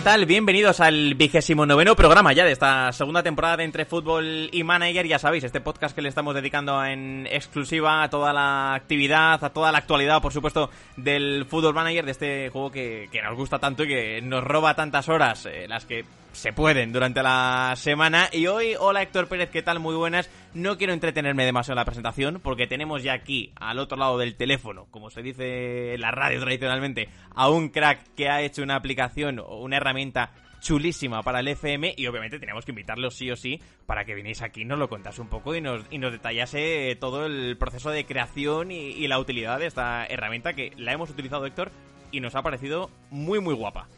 ¿qué tal? Bienvenidos al vigésimo noveno programa ya de esta segunda temporada de Entre Fútbol y Manager. Ya sabéis, este podcast que le estamos dedicando en exclusiva a toda la actividad, a toda la actualidad, por supuesto, del Fútbol Manager, de este juego que, nos gusta tanto y que nos roba tantas horas, eh, las que se pueden durante la semana. Y hoy, hola Héctor Pérez, ¿qué tal? Muy buenas. No quiero entretenerme demasiado en la presentación porque tenemos ya aquí, al otro lado del teléfono, como se dice en la radio tradicionalmente, a un crack que ha hecho una aplicación o una herramienta chulísima para el FM y obviamente tenemos que invitarlo sí o sí para que vinéis aquí, nos lo contase un poco y nos, y nos detallase todo el proceso de creación y, y la utilidad de esta herramienta que la hemos utilizado Héctor y nos ha parecido muy muy guapa.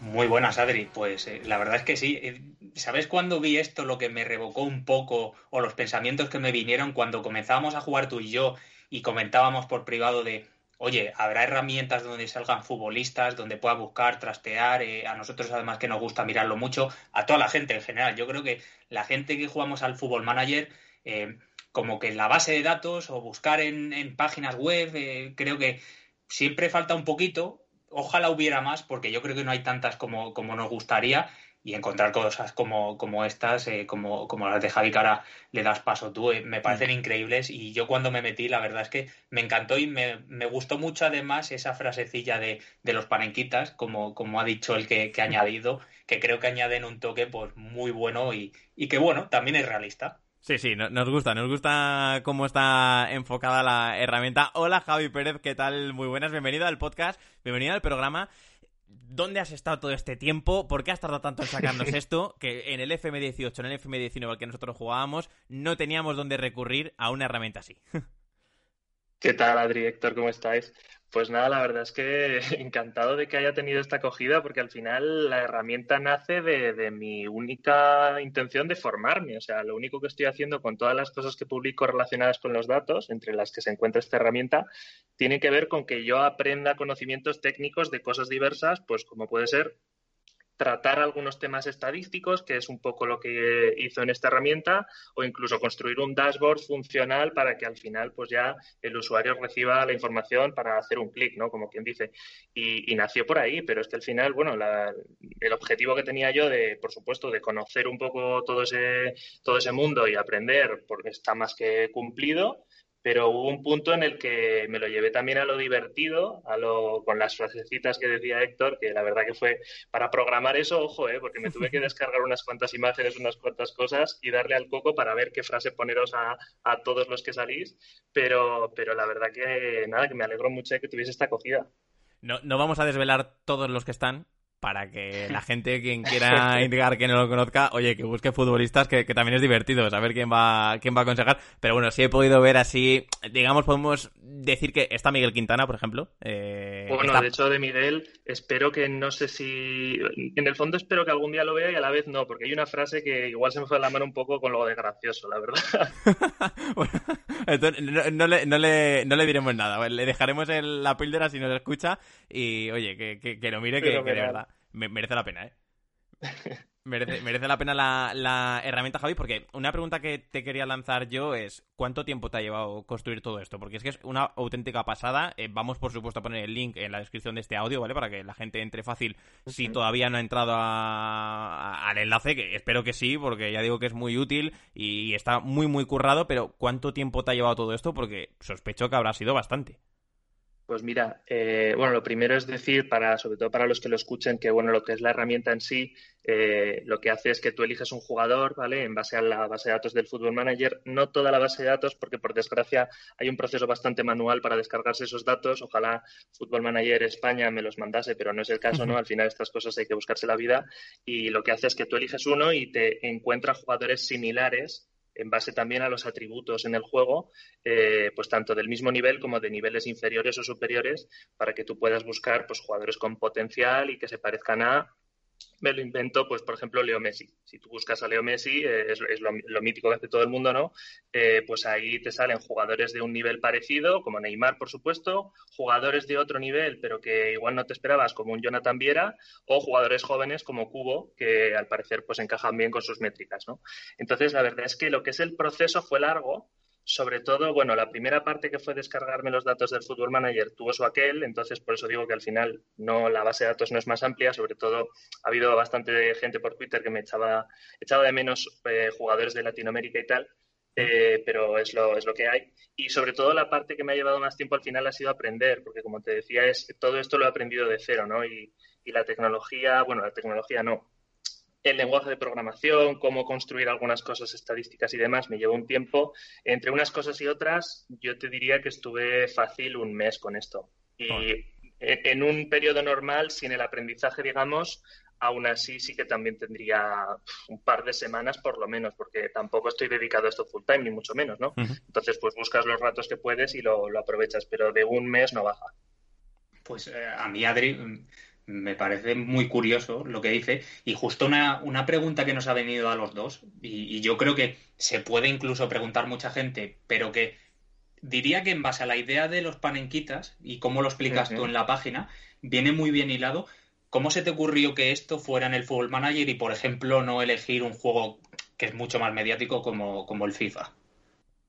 Muy buenas, Adri. Pues eh, la verdad es que sí. Eh, ¿Sabes cuándo vi esto lo que me revocó un poco o los pensamientos que me vinieron cuando comenzábamos a jugar tú y yo y comentábamos por privado de, oye, habrá herramientas donde salgan futbolistas, donde pueda buscar, trastear, eh, a nosotros además que nos gusta mirarlo mucho, a toda la gente en general. Yo creo que la gente que jugamos al fútbol manager, como que en la base de datos o buscar en, en páginas web, creo que siempre falta un poquito ojalá hubiera más, porque yo creo que no hay tantas como, como nos gustaría. Y encontrar cosas como, como estas, eh, como, como las de Javi Cara, le das paso tú, eh, me parecen mm. increíbles. Y yo cuando me metí, la verdad es que me encantó y me, me gustó mucho además esa frasecilla de, de los panenquitas, como, como ha dicho el que, que ha añadido, que creo que añaden un toque pues muy bueno y, y que bueno, también es realista. Sí, sí, nos gusta, nos gusta cómo está enfocada la herramienta. Hola Javi Pérez, ¿qué tal? Muy buenas, bienvenido al podcast, bienvenido al programa. ¿Dónde has estado todo este tiempo? ¿Por qué has tardado tanto en sacarnos esto? Que en el FM18, en el FM19 al que nosotros jugábamos, no teníamos dónde recurrir a una herramienta así. ¿Qué tal, Adri, Héctor? ¿Cómo estáis? Pues nada, la verdad es que encantado de que haya tenido esta acogida porque al final la herramienta nace de, mi única intención de formarme. O sea, lo único que estoy haciendo con todas las cosas que publico relacionadas con los datos, entre las que se encuentra esta herramienta, tiene que ver con que yo aprenda conocimientos técnicos de cosas diversas, pues como puede ser tratar algunos temas estadísticos, que es un poco lo que hizo en esta herramienta, o incluso construir un dashboard funcional para que al final pues ya el usuario reciba la información para hacer un clic, ¿no? Como quien dice. Y, nació por ahí, pero es que al final, bueno, el objetivo que tenía yo de, por supuesto, de conocer un poco todo ese, todo ese mundo y aprender, porque está más que cumplido, pero hubo un punto en el que me lo llevé también a lo divertido, a lo, con las frasecitas que decía Héctor, que la verdad que fue para programar eso, ojo, eh, porque me tuve que descargar unas cuantas imágenes, unas cuantas cosas y darle al coco para ver qué frase poneros a, a todos los que salís, pero, pero la verdad que nada, que me alegro mucho de que tuviese esta acogida. No, no vamos a desvelar todos los que están, para que la gente, quien quiera indicar que no lo conozca, oye, que busque futbolistas, que, también es divertido saber quién va, quién va a aconsejar. Pero bueno, si he podido ver así, digamos, podemos decir que está Miguel Quintana, por ejemplo. Eh, bueno, de hecho, de Miguel, espero que no sé si. En el fondo, espero que algún día lo vea y a la vez no, porque hay una frase que igual se me fue a la mano un poco con lo de gracioso, la verdad. entonces, no, le, no, le, no le diremos nada, le dejaremos en la píldora si nos escucha y, oye, que, que, que lo mire, que, que de verdad merece la pena, ¿eh? Merece, merece, la pena la, herramienta, Javi, porque una pregunta que te quería lanzar yo es, ¿cuánto tiempo te ha llevado construir todo esto? Porque es que es una auténtica pasada. Eh, vamos, por supuesto, a poner el link en la descripción de este audio, ¿vale? Para que la gente entre fácil si todavía no ha entrado al enlace, que espero que sí, porque ya digo que es muy útil y está muy, muy currado, pero ¿cuánto tiempo te ha llevado todo esto? Porque sospecho que habrá sido bastante. Pues mira, eh, bueno, lo primero es decir, para, sobre todo para los que lo escuchen, que bueno, lo que es la herramienta en sí, eh, lo que hace es que tú eliges un jugador, ¿vale? En base a la base de datos del Football Manager, no toda la base de datos, porque por desgracia hay un proceso bastante manual para descargarse esos datos. Ojalá Football Manager España me los mandase, pero no es el caso, ¿no? Al final estas cosas hay que buscarse la vida. Y lo que hace es que tú eliges uno y te encuentra jugadores similares en base también a los atributos en el juego, eh, pues tanto del mismo nivel como de niveles inferiores o superiores, para que tú puedas buscar pues, jugadores con potencial y que se parezcan a me lo invento, pues por ejemplo, Leo Messi. Si tú buscas a Leo Messi, eh, es, lo, mítico que hace todo el mundo, ¿no? Eh, pues ahí te salen jugadores de un nivel parecido, como Neymar, por supuesto, jugadores de otro nivel, pero que igual no te esperabas, como un Jonathan Viera, o jugadores jóvenes como Cubo, que al parecer pues encajan bien con sus métricas, ¿no? Entonces, la verdad es que lo que es el proceso fue largo, sobre todo, bueno, la primera parte que fue descargarme los datos del Football Manager tuvo su aquel, entonces por eso digo que al final no la base de datos no es más amplia, sobre todo ha habido bastante gente por Twitter que me echaba, echaba de menos eh, jugadores de Latinoamérica y tal, eh, pero es lo, es lo que hay. Y sobre todo la parte que me ha llevado más tiempo al final ha sido aprender, porque como te decía, es todo esto lo he aprendido de cero, ¿no? Y, y la tecnología, bueno, la tecnología no, el lenguaje de programación, cómo construir algunas cosas estadísticas y demás, me llevó un tiempo. Entre unas cosas y otras, yo te diría que estuve fácil un mes con esto. Y en un periodo normal, sin el aprendizaje, digamos, aún así sí que también tendría un par de semanas por lo menos, porque tampoco estoy dedicado a esto full time, ni mucho menos, ¿no? Entonces, pues buscas los ratos que puedes y lo, aprovechas, pero de un mes no baja. Pues eh, a mí, Adri, me parece muy curioso lo que dice. Y justo una, una pregunta que nos ha venido a los dos, y, yo creo que se puede incluso preguntar mucha gente, pero que diría que en base a la idea de los panenquitas y cómo lo explicas tú en la página, viene muy bien hilado. ¿Cómo se te ocurrió que esto fuera en el Football Manager y, por ejemplo, no elegir un juego que es mucho más mediático como, como el FIFA?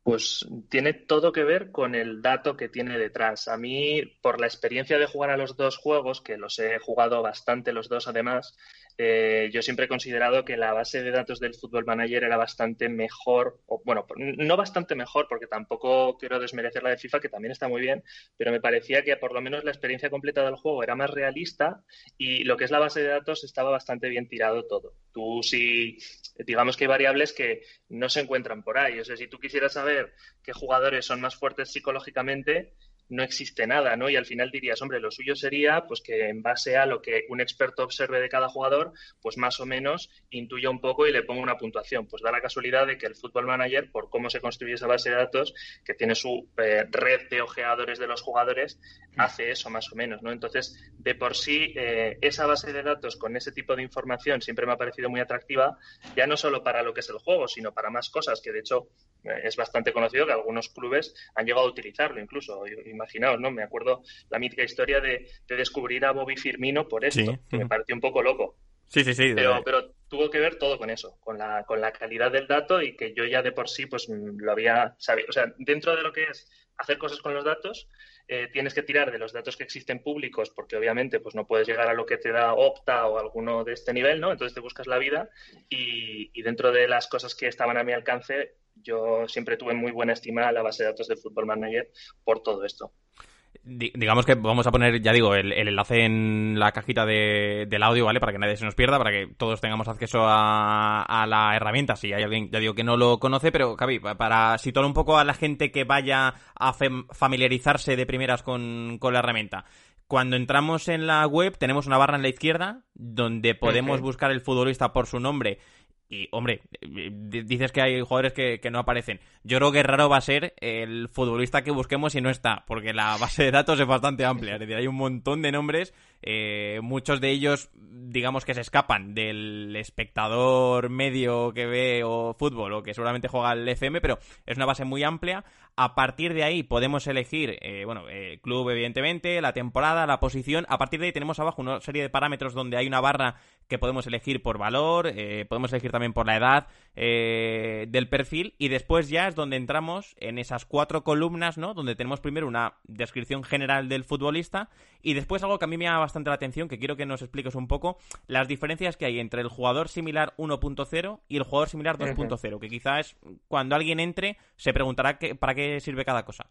Pues tiene todo que ver con el dato que tiene detrás. A mí, por la experiencia de jugar a los dos juegos, que los he jugado bastante los dos además, eh, yo siempre he considerado que la base de datos del Football Manager era bastante mejor, o bueno, no bastante mejor, porque tampoco quiero desmerecer la de FIFA, que también está muy bien, pero me parecía que por lo menos la experiencia completa del juego era más realista y lo que es la base de datos estaba bastante bien tirado todo. Tú si, digamos que hay variables que no se encuentran por ahí, o sea, si tú quisieras saber qué jugadores son más fuertes psicológicamente, no existe nada, ¿no? Y al final dirías, hombre, lo suyo sería pues que en base a lo que un experto observe de cada jugador, pues más o menos intuya un poco y le ponga una puntuación. Pues da la casualidad de que el Football Manager, por cómo se construye esa base de datos, que tiene su eh, red de ojeadores de los jugadores, mm. hace eso más o menos, ¿no? Entonces, de por sí, eh, esa base de datos con ese tipo de información siempre me ha parecido muy atractiva, ya no solo para lo que es el juego, sino para más cosas, que de hecho es bastante conocido que algunos clubes han llegado a utilizarlo incluso imaginaos, ¿no? Me acuerdo la mítica historia de, descubrir a Bobby Firmino por esto, que me pareció un poco loco. Sí, sí, sí. Pero, pero tuvo que ver todo con eso, con la, con la calidad del dato y que yo ya de por sí pues lo había sabido. O sea, dentro de lo que es hacer cosas con los datos, eh, tienes que tirar de los datos que existen públicos, porque obviamente pues no puedes llegar a lo que te da Opta o alguno de este nivel, ¿no? Entonces te buscas la vida y, y dentro de las cosas que estaban a mi alcance, yo siempre tuve muy buena estima a la base de datos de Football Manager por todo esto. Digamos que vamos a poner, ya digo, el, enlace en la cajita de, del audio, ¿vale? Para que nadie se nos pierda, para que todos tengamos acceso a, la herramienta. Si hay alguien, ya digo, que no lo conoce, pero, Cavi, para situar un poco a la gente que vaya a familiarizarse de primeras con, con la herramienta. Cuando entramos en la web, tenemos una barra en la izquierda donde podemos buscar el futbolista por su nombre y, hombre, dices que hay jugadores que, no aparecen. Yo creo que raro va a ser el futbolista que busquemos y no está, porque la base de datos es bastante amplia. Es decir, hay un montón de nombres, eh, muchos de ellos, digamos que se escapan del espectador medio que ve o fútbol o que seguramente juega el FM, pero es una base muy amplia. A partir de ahí podemos elegir, eh, bueno, eh, club evidentemente, la temporada, la posición. A partir de ahí tenemos abajo una serie de parámetros donde hay una barra que podemos elegir por valor, eh, podemos elegir también por la edad eh, del perfil y después ya es donde entramos en esas cuatro columnas, ¿no? Donde tenemos primero una descripción general del futbolista y después algo que a mí me llama bastante la atención, que quiero que nos expliques un poco, las diferencias que hay entre el jugador similar 1.0 y el jugador similar 2.0, que quizás cuando alguien entre se preguntará para qué sirve cada cosa.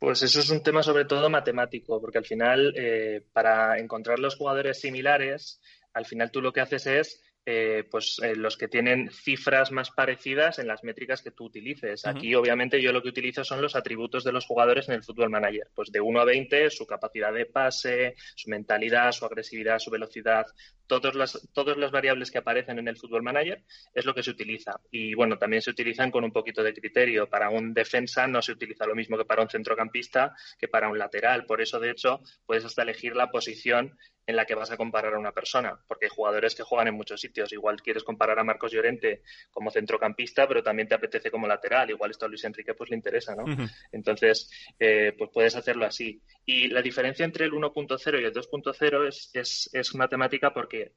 Pues eso es un tema sobre todo matemático, porque al final, eh, para encontrar los jugadores similares, al final tú lo que haces es eh, pues eh, los que tienen cifras más parecidas en las métricas que tú utilices. Aquí, obviamente, yo lo que utilizo son los atributos de los jugadores en el Football Manager. Pues de 1 a 20, su capacidad de pase, su mentalidad, su agresividad, su velocidad, todas las, todas las variables que aparecen en el Football Manager es lo que se utiliza. Y bueno, también se utilizan con un poquito de criterio. Para un defensa no se utiliza lo mismo que para un centrocampista, que para un lateral. Por eso, de hecho, puedes hasta elegir la posición en la que vas a comparar a una persona, porque hay jugadores que juegan en muchos sitios. Igual quieres comparar a Marcos Llorente como centrocampista, pero también te apetece como lateral. Igual esto a Luis Enrique pues le interesa, ¿no? Entonces, eh, pues puedes hacerlo así. Y la diferencia entre el 1.0 y el 2.0 es, es, es matemática porque it.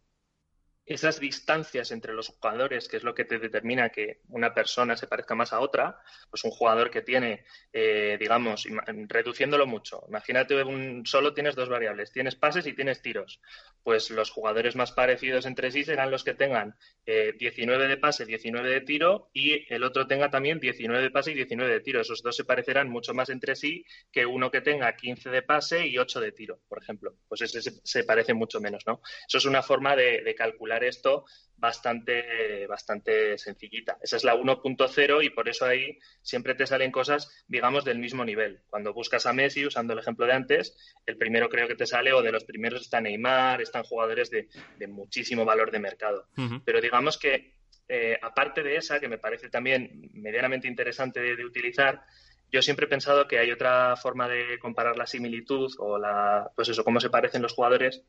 Esas distancias entre los jugadores, que es lo que te determina que una persona se parezca más a otra, pues un jugador que tiene, eh, digamos, reduciéndolo mucho, imagínate un, solo tienes dos variables, tienes pases y tienes tiros, pues los jugadores más parecidos entre sí serán los que tengan 19 eh, de pase, 19 de tiro y el otro tenga también 19 de pase y 19 de tiro. Esos dos se parecerán mucho más entre sí que uno que tenga 15 de pase y 8 de tiro, por ejemplo. Pues ese se, parece mucho menos, ¿no? Eso es una forma de calcular esto bastante, bastante sencillita. Esa es la 1.0 y por eso ahí siempre te salen cosas, digamos, del mismo nivel. Cuando buscas a Messi, usando el ejemplo de antes, el primero creo que te sale, o de los primeros está Neymar, están jugadores de, muchísimo valor de mercado. Pero digamos que, eh, aparte de esa, que me parece también medianamente interesante de, de utilizar, yo siempre he pensado que hay otra forma de comparar la similitud o la, pues eso, cómo se parecen los jugadores,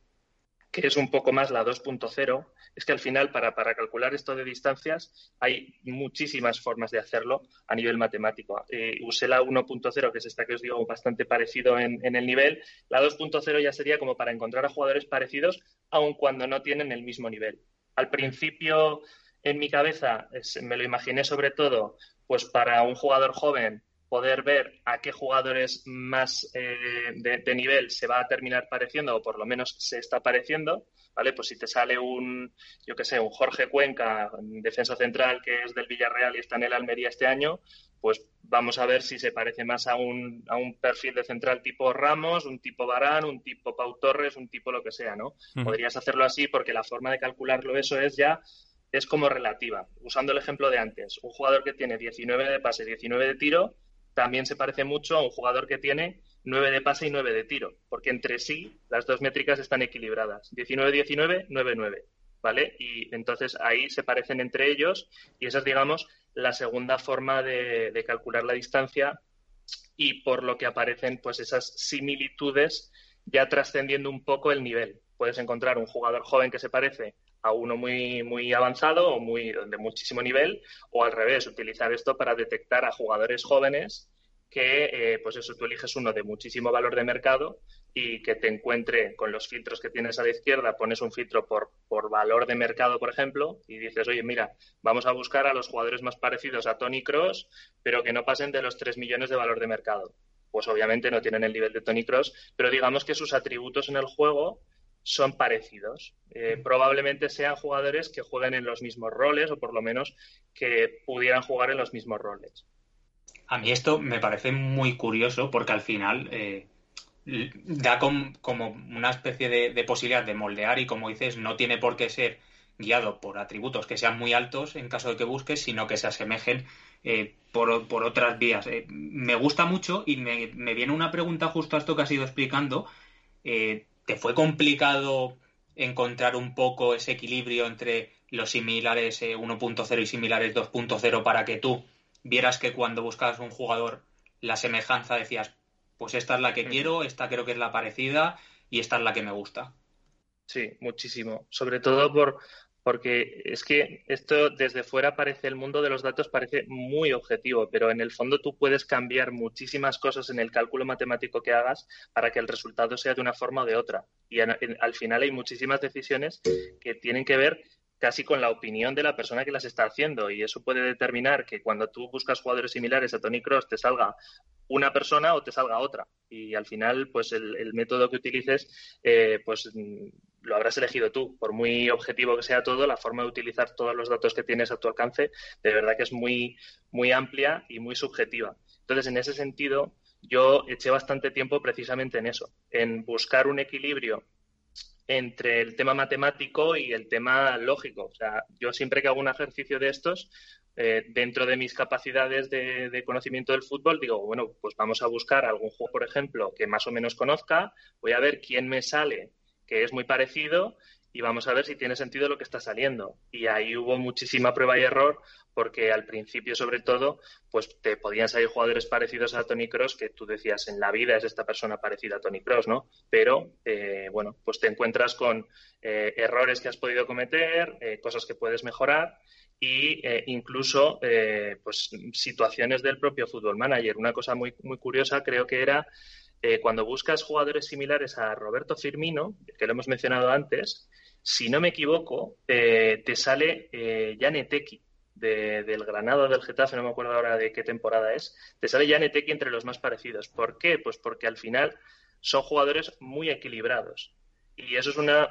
que es un poco más la 2.0, es que al final para, calcular esto de distancias hay muchísimas formas de hacerlo a nivel matemático. Eh, usé la 1.0, que es esta que os digo bastante parecido en, en el nivel. La 2.0 ya sería como para encontrar a jugadores parecidos, aun cuando no tienen el mismo nivel. Al principio, en mi cabeza, me lo imaginé sobre todo pues para un jugador joven poder ver a qué jugadores más eh, de, nivel se va a terminar pareciendo o por lo menos se está pareciendo, ¿vale? Pues si te sale un, yo qué sé, un Jorge Cuenca, defensa central que es del Villarreal y está en el Almería este año, pues vamos a ver si se parece más a un, a un perfil de central tipo Ramos, un tipo Barán, un tipo Pau Torres, un tipo lo que sea, ¿no? Podrías hacerlo así porque la forma de calcularlo eso es ya es como relativa. Usando el ejemplo de antes, un jugador que tiene 19 de pase, 19 de tiro, también se parece mucho a un jugador que tiene 9 de pase y 9 de tiro, porque entre sí las dos métricas están equilibradas. 19-19, 9-9, ¿vale? Y entonces ahí se parecen entre ellos y esa es, digamos, la segunda forma de, de calcular la distancia y por lo que aparecen pues esas similitudes ya trascendiendo un poco el nivel. Puedes encontrar un jugador joven que se parece a uno muy, muy avanzado o muy, de muchísimo nivel, o al revés, utilizar esto para detectar a jugadores jóvenes que, eh, pues eso, tú eliges uno de muchísimo valor de mercado y que te encuentre con los filtros que tienes a la izquierda, pones un filtro por, por valor de mercado, por ejemplo, y dices, oye, mira, vamos a buscar a los jugadores más parecidos a Tony Cross, pero que no pasen de los 3 millones de valor de mercado. Pues obviamente no tienen el nivel de Tony Cross, pero digamos que sus atributos en el juego son parecidos. Eh, probablemente sean jugadores que jueguen en los mismos roles o por lo menos que pudieran jugar en los mismos roles. A mí esto me parece muy curioso porque al final eh, da como una especie de, posibilidad de moldear y como dices, no tiene por qué ser guiado por atributos que sean muy altos en caso de que busques, sino que se asemejen eh, por, otras vías. me gusta mucho y me, me, viene una pregunta justo a esto que has ido explicando. ¿Te fue complicado encontrar un poco ese equilibrio entre los similares 1.0 eh, y similares 2.0 para que tú vieras que cuando buscabas un jugador la semejanza decías, pues esta es la que quiero, esta creo que es la parecida y esta es la que me gusta? Sí, muchísimo. Sobre todo por, porque es que esto desde fuera parece, el mundo de los datos parece muy objetivo, pero en el fondo tú puedes cambiar muchísimas cosas en el cálculo matemático que hagas para que el resultado sea de una forma o de otra. Y al final hay muchísimas decisiones que tienen que ver casi con la opinión de la persona que las está haciendo y eso puede determinar que cuando tú buscas jugadores similares a Tony Cross te salga una persona o te salga otra y al final pues el, método que utilices eh, pues lo habrás elegido tú. Por muy objetivo que sea todo, la forma de utilizar todos los datos que tienes a tu alcance, de verdad que es muy, muy amplia y muy subjetiva. Entonces, en ese sentido, yo eché bastante tiempo precisamente en eso, en buscar un equilibrio entre el tema matemático y el tema lógico. O sea, yo siempre que hago un ejercicio de estos, eh, dentro de mis capacidades de, de, conocimiento del fútbol, digo, bueno, pues vamos a buscar algún juego, por ejemplo, que más o menos conozca, voy a ver quién me sale que es muy parecido y vamos a ver si tiene sentido lo que está saliendo. Y ahí hubo muchísima prueba y error porque al principio, sobre todo, pues te podían salir jugadores parecidos a Tony Cross que tú decías en la vida es esta persona parecida a Tony Cross, ¿no? Pero, eh, bueno, pues te encuentras con eh, errores que has podido cometer, eh, cosas que puedes mejorar e incluso pues situaciones del propio fútbol manager. Una cosa muy, muy curiosa creo que era eh, cuando buscas jugadores similares a Roberto Firmino, que lo hemos mencionado antes, si no me equivoco, eh, te sale eh, del Granada del Getafe, no me acuerdo ahora de qué temporada es, te sale Janeteki entre los más parecidos. ¿Por qué? Pues porque al final son jugadores muy equilibrados. Y eso es una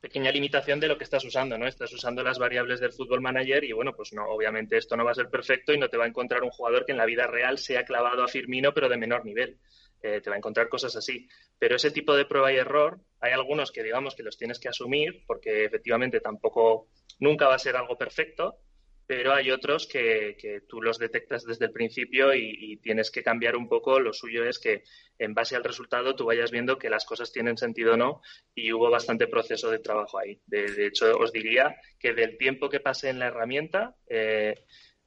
pequeña limitación de lo que estás usando, ¿no? Estás usando las variables del fútbol manager y bueno, pues no, obviamente esto no va a ser perfecto y no te va a encontrar un jugador que en la vida real sea clavado a Firmino pero de menor nivel. Eh, te va a encontrar cosas así. Pero ese tipo de prueba y error, hay algunos que digamos que los tienes que asumir porque efectivamente tampoco nunca va a ser algo perfecto, pero hay otros que, tú los detectas desde el principio y, tienes que cambiar un poco. Lo suyo es que en base al resultado tú vayas viendo que las cosas tienen sentido o no y hubo bastante proceso de trabajo ahí. De, hecho, os diría que del tiempo que pasé en la herramienta, eh,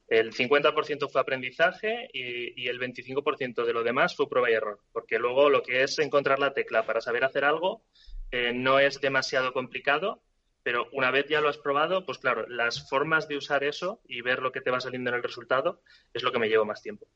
el 50% fue aprendizaje y, el 25% de lo demás fue prueba y error, porque luego lo que es encontrar la tecla para saber hacer algo eh, no es demasiado complicado, pero una vez ya lo has probado, pues claro, las formas de usar eso y ver lo que te va saliendo en el resultado es lo que me lleva más tiempo.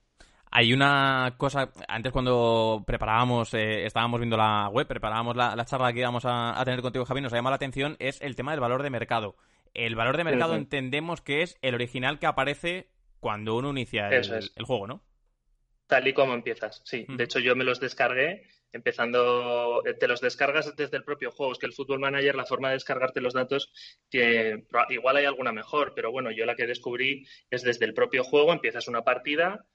Hay una cosa, antes cuando preparábamos, eh, estábamos viendo la web, preparábamos la, charla que íbamos a, a, tener contigo, Javi, nos ha llamado la atención, es el tema del valor de mercado. El valor de mercado entendemos que es el original que aparece cuando uno inicia el, juego, ¿no? Tal y como empiezas, sí. De hecho, yo me los descargué empezando, eh, te los descargas desde el propio juego. Es que el Football Manager, la forma de descargarte los datos, que igual hay alguna mejor, pero bueno, yo la que descubrí es desde el propio juego, empiezas una partida,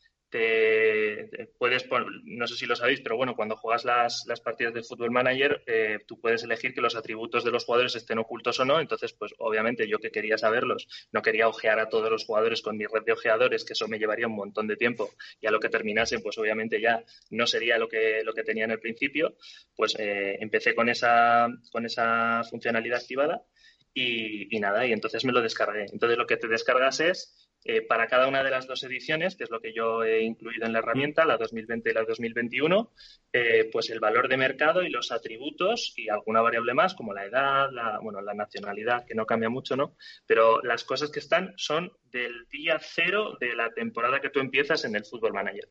puedes, no sé si lo sabéis, pero bueno, cuando juegas las, partidas de Fútbol Manager, eh, tú puedes elegir que los atributos de los jugadores estén ocultos o no. Entonces, pues obviamente yo que quería saberlos, no quería ojear a todos los jugadores con mi red de ojeadores, que eso me llevaría un montón de tiempo. Y a lo que terminasen, pues obviamente ya no sería lo que, lo que tenía en el principio. Pues eh, empecé con esa, con esa funcionalidad activada y nada, y entonces me lo descargué. Entonces lo que te descargas es eh, para cada una de las dos ediciones, que es lo que yo he incluido en la herramienta, la 2020 y la 2021, eh, pues el valor de mercado y los atributos y alguna variable más, como la edad, la, bueno, la nacionalidad, que no cambia mucho, ¿no? Pero las cosas que están son del día cero de la temporada que tú empiezas en el Fútbol Manager.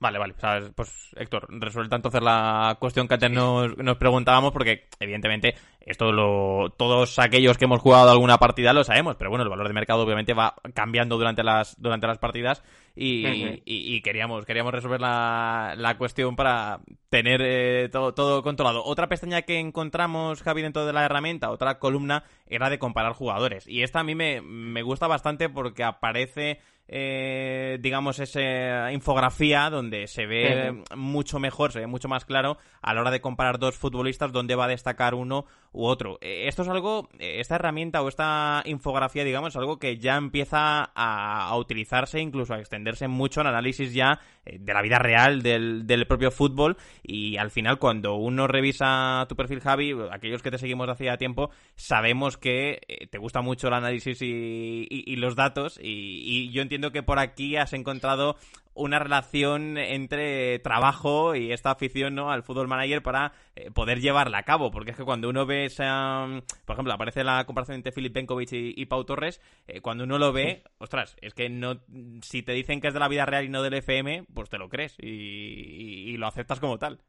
Vale, vale. pues Héctor, resuelta entonces la cuestión que antes nos, nos, preguntábamos, porque evidentemente esto lo, todos aquellos que hemos jugado alguna partida lo sabemos, pero bueno, el valor de mercado obviamente va cambiando durante las, durante las partidas y, queríamos, queríamos resolver la, la cuestión para tener eh, todo, todo controlado. Otra pestaña que encontramos, Javi, dentro de la herramienta, otra columna, era de comparar jugadores. Y esta a mí me, me gusta bastante porque aparece eh, digamos, esa infografía donde se ve mucho mejor, se ve mucho más claro a la hora de comparar dos futbolistas dónde va a destacar uno u otro. Eh, esto es algo, eh, esta herramienta o esta infografía, digamos, es algo que ya empieza a, utilizarse, incluso a extenderse mucho en análisis ya de la vida real del, propio fútbol y al final cuando uno revisa tu perfil Javi, aquellos que te seguimos hacía tiempo, sabemos que te gusta mucho el análisis y, los datos y, y yo entiendo que por aquí has encontrado una relación entre trabajo y esta afición ¿no? al fútbol manager para eh, poder llevarla a cabo. Porque es que cuando uno ve esa. Por ejemplo, aparece la comparación entre Filip Benkovic y, Pau Torres. Eh, cuando uno lo ve, ostras, es que no. Si te dicen que es de la vida real y no del FM, pues te lo crees y lo aceptas como tal.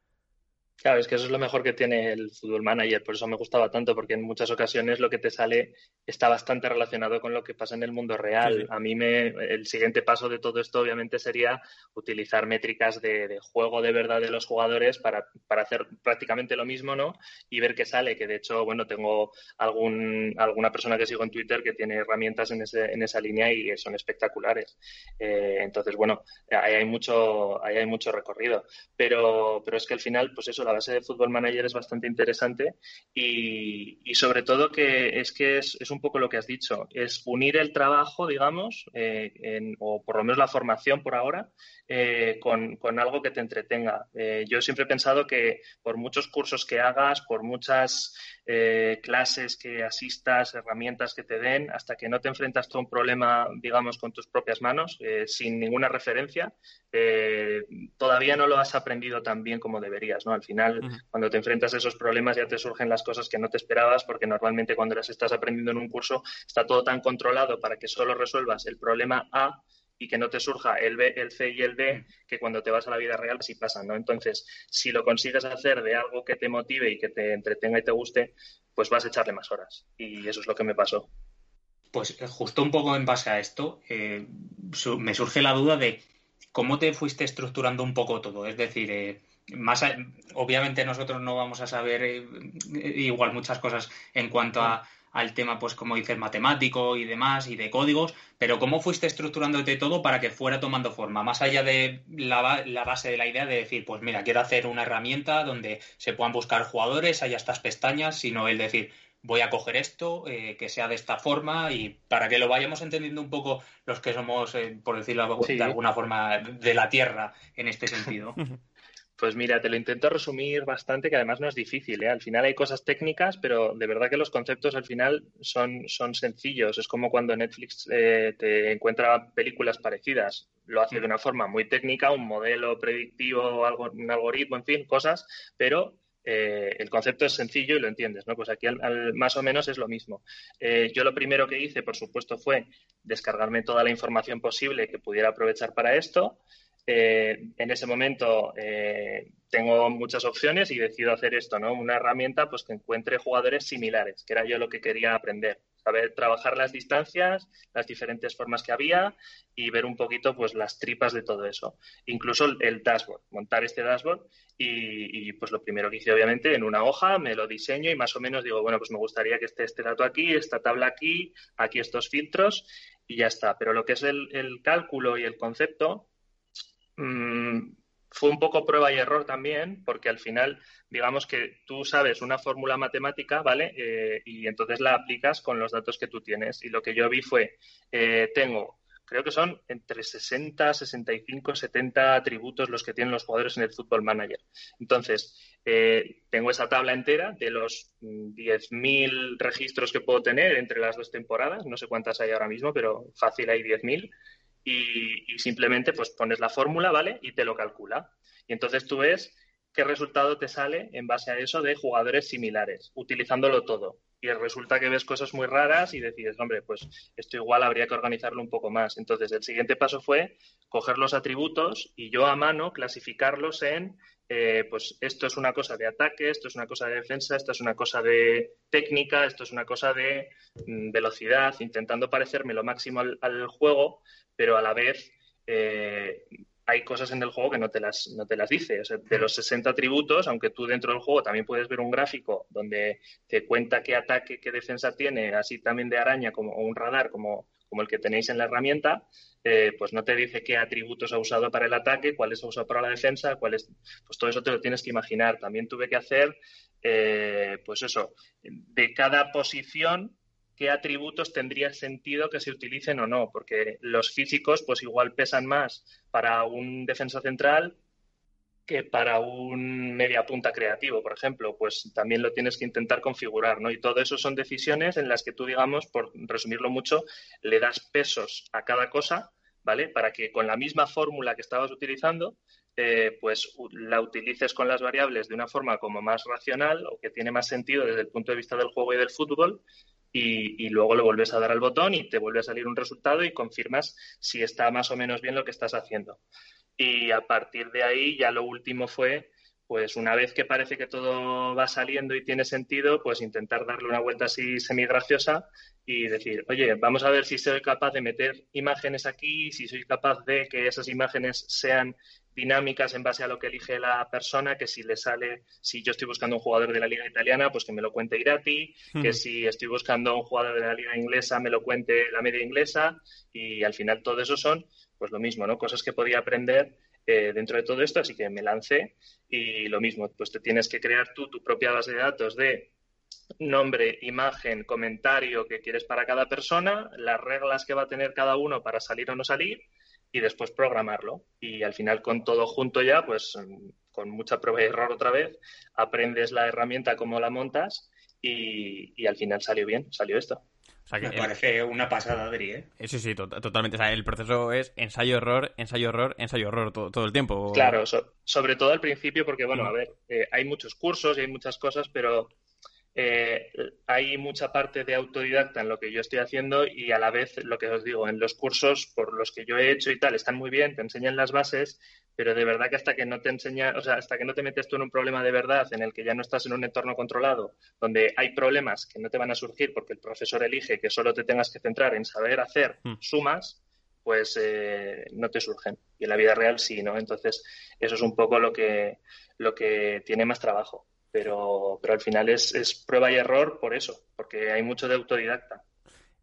Claro, es que eso es lo mejor que tiene el Fútbol Manager, por eso me gustaba tanto, porque en muchas ocasiones lo que te sale está bastante relacionado con lo que pasa en el mundo real. A mí me, el siguiente paso de todo esto obviamente sería utilizar métricas de, juego de verdad de los jugadores para, para, hacer prácticamente lo mismo, ¿no? Y ver qué sale, que de hecho, bueno, tengo algún, alguna persona que sigo en Twitter que tiene herramientas en, ese, en esa línea y son espectaculares. Eh, entonces, bueno, ahí hay mucho, ahí hay mucho recorrido. Pero, pero es que al final, pues eso, la base de Fútbol Manager es bastante interesante y, sobre todo que es que es, un poco lo que has dicho, es unir el trabajo, digamos, eh, o por lo menos la formación por ahora, eh, con, algo que te entretenga. Eh, yo siempre he pensado que por muchos cursos que hagas, por muchas clases que asistas, herramientas que te den, hasta que no te enfrentas a un problema, digamos, con tus propias manos, sin ninguna referencia, todavía no lo has aprendido tan bien como deberías, ¿no? Al final cuando te enfrentas a esos problemas ya te surgen las cosas que no te esperabas, porque normalmente cuando las estás aprendiendo en un curso está todo tan controlado para que solo resuelvas el problema A y que no te surja el B, el C y el D, que cuando te vas a la vida real así pasa, ¿no? Entonces, si lo consigues hacer de algo que te motive y que te entretenga y te guste, pues vas a echarle más horas. Y eso es lo que me pasó. Pues eh, justo un poco en base a esto, eh, me surge la duda de cómo te fuiste estructurando un poco todo. Es decir, eh, más obviamente nosotros no vamos a saber igual muchas cosas en cuanto a al tema, pues como dices, matemático y demás, y de códigos, pero ¿cómo fuiste estructurándote todo para que fuera tomando forma? Más allá de la, la, base de la idea de decir, pues mira, quiero hacer una herramienta donde se puedan buscar jugadores, haya estas pestañas, sino el decir, voy a coger esto, eh, que sea de esta forma, y para que lo vayamos entendiendo un poco los que somos, eh, por decirlo de alguna forma, de la Tierra en este sentido. Pues mira, te lo intento resumir bastante, que además no es difícil. ¿eh? Al final hay cosas técnicas, pero de verdad que los conceptos al final son, son sencillos. Es como cuando Netflix eh, te encuentra películas parecidas. Lo hace de una forma muy técnica, un modelo predictivo, algo, un algoritmo, en fin, cosas, pero eh, el concepto es sencillo y lo entiendes, ¿no? Pues aquí más o menos es lo mismo. Eh, yo lo primero que hice, por supuesto, fue descargarme toda la información posible que pudiera aprovechar para esto. Eh, en ese momento eh, tengo muchas opciones y decido hacer esto, ¿no? Una herramienta pues que encuentre jugadores similares, que era yo lo que quería aprender. Saber trabajar las distancias, las diferentes formas que había y ver un poquito pues las tripas de todo eso. Incluso el, dashboard, montar este dashboard y, pues lo primero que hice obviamente en una hoja me lo diseño y más o menos digo, bueno, pues me gustaría que esté este dato aquí, esta tabla aquí, aquí estos filtros y ya está. Pero lo que es el, el cálculo y el concepto, Mm, fue un poco prueba y error también, porque al final, digamos que tú sabes una fórmula matemática, ¿vale? Eh, y entonces la aplicas con los datos que tú tienes. Y lo que yo vi fue, eh, tengo, creo que son entre 60, 65, 70 atributos los que tienen los jugadores en el Football Manager. Entonces, eh, tengo esa tabla entera de los 10.000 registros que puedo tener entre las dos temporadas. No sé cuántas hay ahora mismo, pero fácil hay 10.000 y, simplemente pues pones la fórmula, ¿vale? Y te lo calcula. Y entonces tú ves qué resultado te sale en base a eso de jugadores similares, utilizándolo todo. Y resulta que ves cosas muy raras y decides, hombre, pues esto igual habría que organizarlo un poco más. Entonces, el siguiente paso fue coger los atributos y yo a mano clasificarlos en, eh, pues esto es una cosa de ataque, esto es una cosa de defensa, esto es una cosa de técnica, esto es una cosa de mm, velocidad, intentando parecerme lo máximo al juego, pero a la vez eh, hay cosas en el juego que no te las, no te las dice. de los 60 atributos, aunque tú dentro del juego también puedes ver un gráfico donde te cuenta qué ataque, qué defensa tiene, así también de araña como o un radar como, como el que tenéis en la herramienta, eh, pues no te dice qué atributos ha usado para el ataque, cuáles ha usado para la defensa, cuáles, pues todo eso te lo tienes que imaginar. También tuve que hacer, eh, pues eso, de cada posición qué atributos tendría sentido que se utilicen o no, porque los físicos pues igual pesan más para un defensa central que para un media punta creativo, por ejemplo, pues también lo tienes que intentar configurar, ¿no? Y todo eso son decisiones en las que tú, digamos, por resumirlo mucho, le das pesos a cada cosa, ¿vale? Para que con la misma fórmula que estabas utilizando, eh, pues la utilices con las variables de una forma como más racional o que tiene más sentido desde el punto de vista del juego y del fútbol y, luego le vuelves a dar al botón y te vuelve a salir un resultado y confirmas si está más o menos bien lo que estás haciendo. Y a partir de ahí ya lo último fue, pues una vez que parece que todo va saliendo y tiene sentido, pues intentar darle una vuelta así semi-graciosa y decir, oye, vamos a ver si soy capaz de meter imágenes aquí, si soy capaz de que esas imágenes sean dinámicas en base a lo que elige la persona, que si le sale, si yo estoy buscando un jugador de la liga italiana, pues que me lo cuente Irati, que si estoy buscando un jugador de la liga inglesa, me lo cuente la media inglesa, y al final todo eso son, pues lo mismo, ¿no? Cosas que podía aprender eh, dentro de todo esto, así que me lancé y lo mismo, pues te tienes que crear tú tu propia base de datos de nombre, imagen, comentario que quieres para cada persona, las reglas que va a tener cada uno para salir o no salir, y después programarlo. Y al final con todo junto ya, pues con mucha prueba y error otra vez, aprendes la herramienta, cómo la montas y, al final salió bien, salió esto. Me parece una pasada, Adri, ¿eh? Sí, sí, totalmente. O sea, el proceso es ensayo-error, ensayo-error, ensayo-error todo, el tiempo. Claro, sobre todo al principio, porque, bueno, a ver, eh, hay muchos cursos y hay muchas cosas, pero eh, hay mucha parte de autodidacta en lo que yo estoy haciendo y a la vez lo que os digo, en los cursos por los que yo he hecho y tal, están muy bien, te enseñan las bases, pero de verdad que hasta que no te enseña, o sea, hasta que no te metes tú en un problema de verdad en el que ya no estás en un entorno controlado, donde hay problemas que no te van a surgir porque el profesor elige que solo te tengas que centrar en saber hacer hmm. sumas, pues eh, no te surgen. Y en la vida real sí, ¿no? Entonces, eso es un poco lo que, lo que tiene más trabajo pero, pero al final es, es prueba y error por eso, porque hay mucho de autodidacta.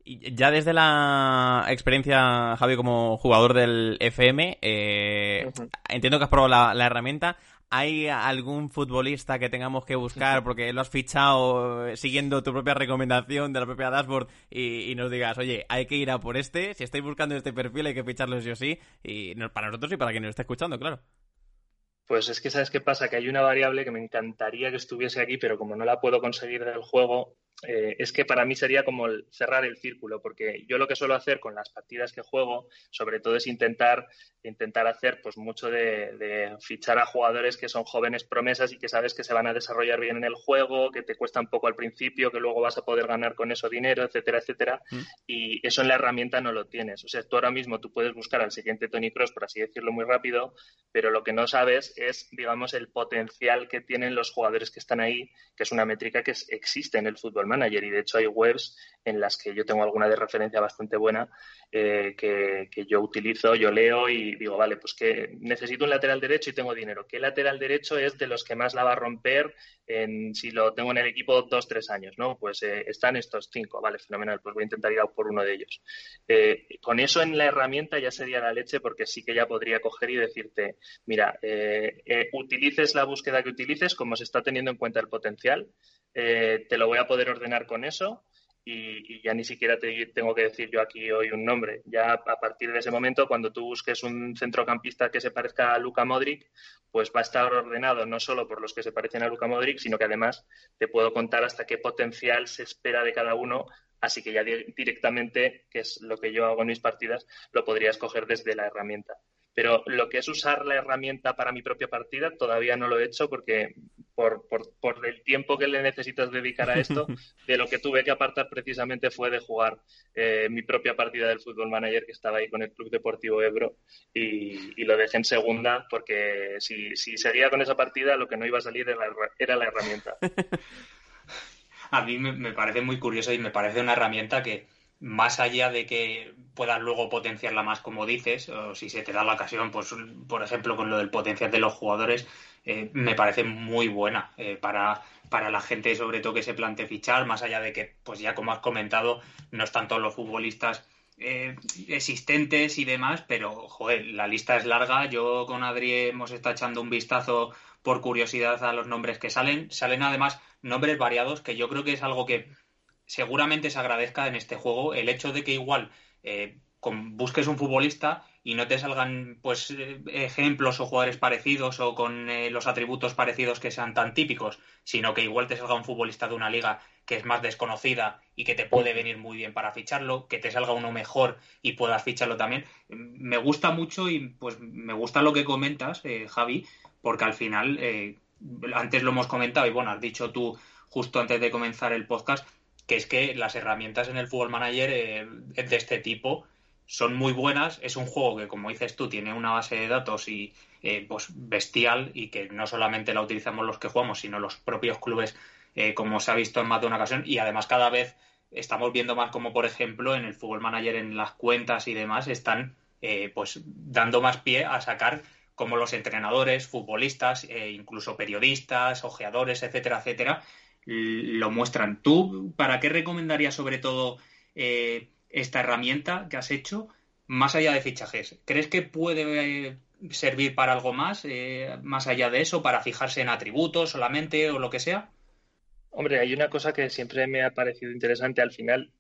Y ya desde la experiencia, Javi, como jugador del FM, eh, entiendo que has probado la, herramienta. ¿Hay algún futbolista que tengamos que buscar porque lo has fichado siguiendo tu propia recomendación de la propia dashboard y, nos digas, oye, hay que ir a por este? Si estáis buscando este perfil hay que ficharlo sí o sí. Y para nosotros y para quien nos esté escuchando, claro. Pues es que sabes qué pasa, que hay una variable que me encantaría que estuviese aquí, pero como no la puedo conseguir del juego, eh, es que para mí sería como cerrar el círculo, porque yo lo que suelo hacer con las partidas que juego, sobre todo es intentar, intentar hacer pues mucho de, fichar a jugadores que son jóvenes promesas y que sabes que se van a desarrollar bien en el juego, que te cuesta un poco al principio, que luego vas a poder ganar con eso dinero, etcétera, etcétera. Mm. Y eso en la herramienta no lo tienes. O sea, tú ahora mismo tú puedes buscar al siguiente Tony Cross, por así decirlo muy rápido, pero lo que no sabes es, digamos, el potencial que tienen los jugadores que están ahí, que es una métrica que existe en el fútbol manager y de hecho hay webs en las que yo tengo alguna de referencia bastante buena eh, que, yo utilizo, yo leo y digo, vale, pues que necesito un lateral derecho y tengo dinero. ¿Qué lateral derecho es de los que más la va a romper en, si lo tengo en el equipo dos, tres años? ¿no? Pues eh, están estos cinco, vale, fenomenal, pues voy a intentar ir a por uno de ellos. Eh, con eso en la herramienta ya sería la leche porque sí que ya podría coger y decirte, mira, utilices la búsqueda que utilices, como se está teniendo en cuenta el potencial, te lo voy a poder ordenar con eso y, ya ni siquiera te tengo que decir yo aquí hoy un nombre. Ya a partir de ese momento, cuando tú busques un centrocampista que se parezca a Luka Modric, pues va a estar ordenado no solo por los que se parecen a Luka Modric, sino que además te puedo contar hasta qué potencial se espera de cada uno. Así que ya directamente, que es lo que yo hago en mis partidas, lo podría escoger desde la herramienta. Pero lo que es usar la herramienta para mi propia partida todavía no lo he hecho porque por, por, el tiempo que le necesitas dedicar a esto, de lo que tuve que apartar precisamente fue de jugar eh, mi propia partida del Fútbol Manager que estaba ahí con el Club Deportivo Ebro y, lo dejé en segunda porque si, si, seguía con esa partida lo que no iba a salir era, la herramienta. a mí me parece muy curioso y me parece una herramienta que más allá de que puedas luego potenciarla más como dices, o si se te da la ocasión, pues por ejemplo con lo del potencial de los jugadores, eh, me parece muy buena eh, para, para la gente sobre todo que se plantee fichar, más allá de que, pues ya como has comentado, no están todos los futbolistas eh, existentes y demás, pero joder, la lista es larga. Yo con Adri hemos estado echando un vistazo por curiosidad a los nombres que salen. Salen además nombres variados, que yo creo que es algo que seguramente se agradezca en este juego el hecho de que igual eh, busques un futbolista y no te salgan pues eh, ejemplos o jugadores parecidos o con eh, los atributos parecidos que sean tan típicos, sino que igual te salga un futbolista de una liga que es más desconocida y que te puede venir muy bien para ficharlo, que te salga uno mejor y puedas ficharlo también. Me gusta mucho y pues me gusta lo que comentas, Javi, porque al final, antes lo hemos comentado y bueno, has dicho tú justo antes de comenzar el podcast, que es que las herramientas en el Fútbol Manager eh, de este tipo son muy buenas. Es un juego que, como dices tú, tiene una base de datos y eh, pues bestial y que no solamente la utilizamos los que jugamos, sino los propios clubes, eh, como se ha visto en más de una ocasión. Y además cada vez estamos viendo más como, por ejemplo, en el Fútbol Manager, en las cuentas y demás, están pues dando más pie a sacar como los entrenadores, futbolistas, incluso periodistas, ojeadores, etcétera, etcétera, lo muestran. ¿Tú para qué recomendarías sobre todo eh, esta herramienta que has hecho, más allá de fichajes? ¿Crees que puede eh, servir para algo más, eh, más allá de eso, para fijarse en atributos solamente o lo que sea? Hombre, hay una cosa que siempre me ha parecido interesante al final.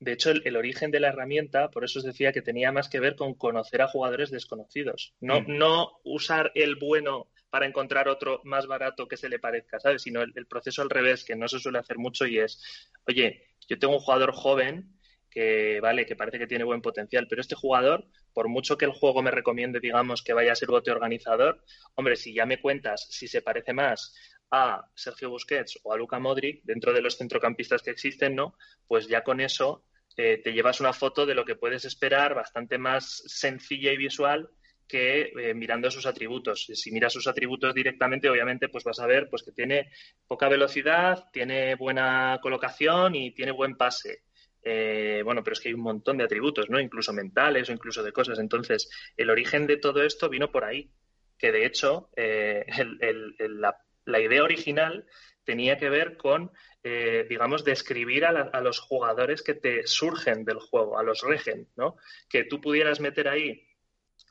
De hecho, el, origen de la herramienta, por eso os decía que tenía más que ver con conocer a jugadores desconocidos. No, mm. no usar el bueno para encontrar otro más barato que se le parezca, ¿sabes? Sino el, proceso al revés, que no se suele hacer mucho y es, oye, yo tengo un jugador joven que, vale, que parece que tiene buen potencial, pero este jugador, por mucho que el juego me recomiende, digamos, que vaya a ser bote organizador, hombre, si ya me cuentas si se parece más a Sergio Busquets o a Luka Modric, dentro de los centrocampistas que existen, ¿no? Pues ya con eso eh, te llevas una foto de lo que puedes esperar bastante más sencilla y visual que eh, mirando sus atributos. Si miras sus atributos directamente, obviamente, pues vas a ver pues, que tiene poca velocidad, tiene buena colocación y tiene buen pase. Eh, bueno, pero es que hay un montón de atributos, ¿no? Incluso mentales o incluso de cosas. Entonces, el origen de todo esto vino por ahí, que de hecho la, idea original tenía que ver con eh, digamos, describir a, a, los jugadores que te surgen del juego, a los regen, ¿no? Que tú pudieras meter ahí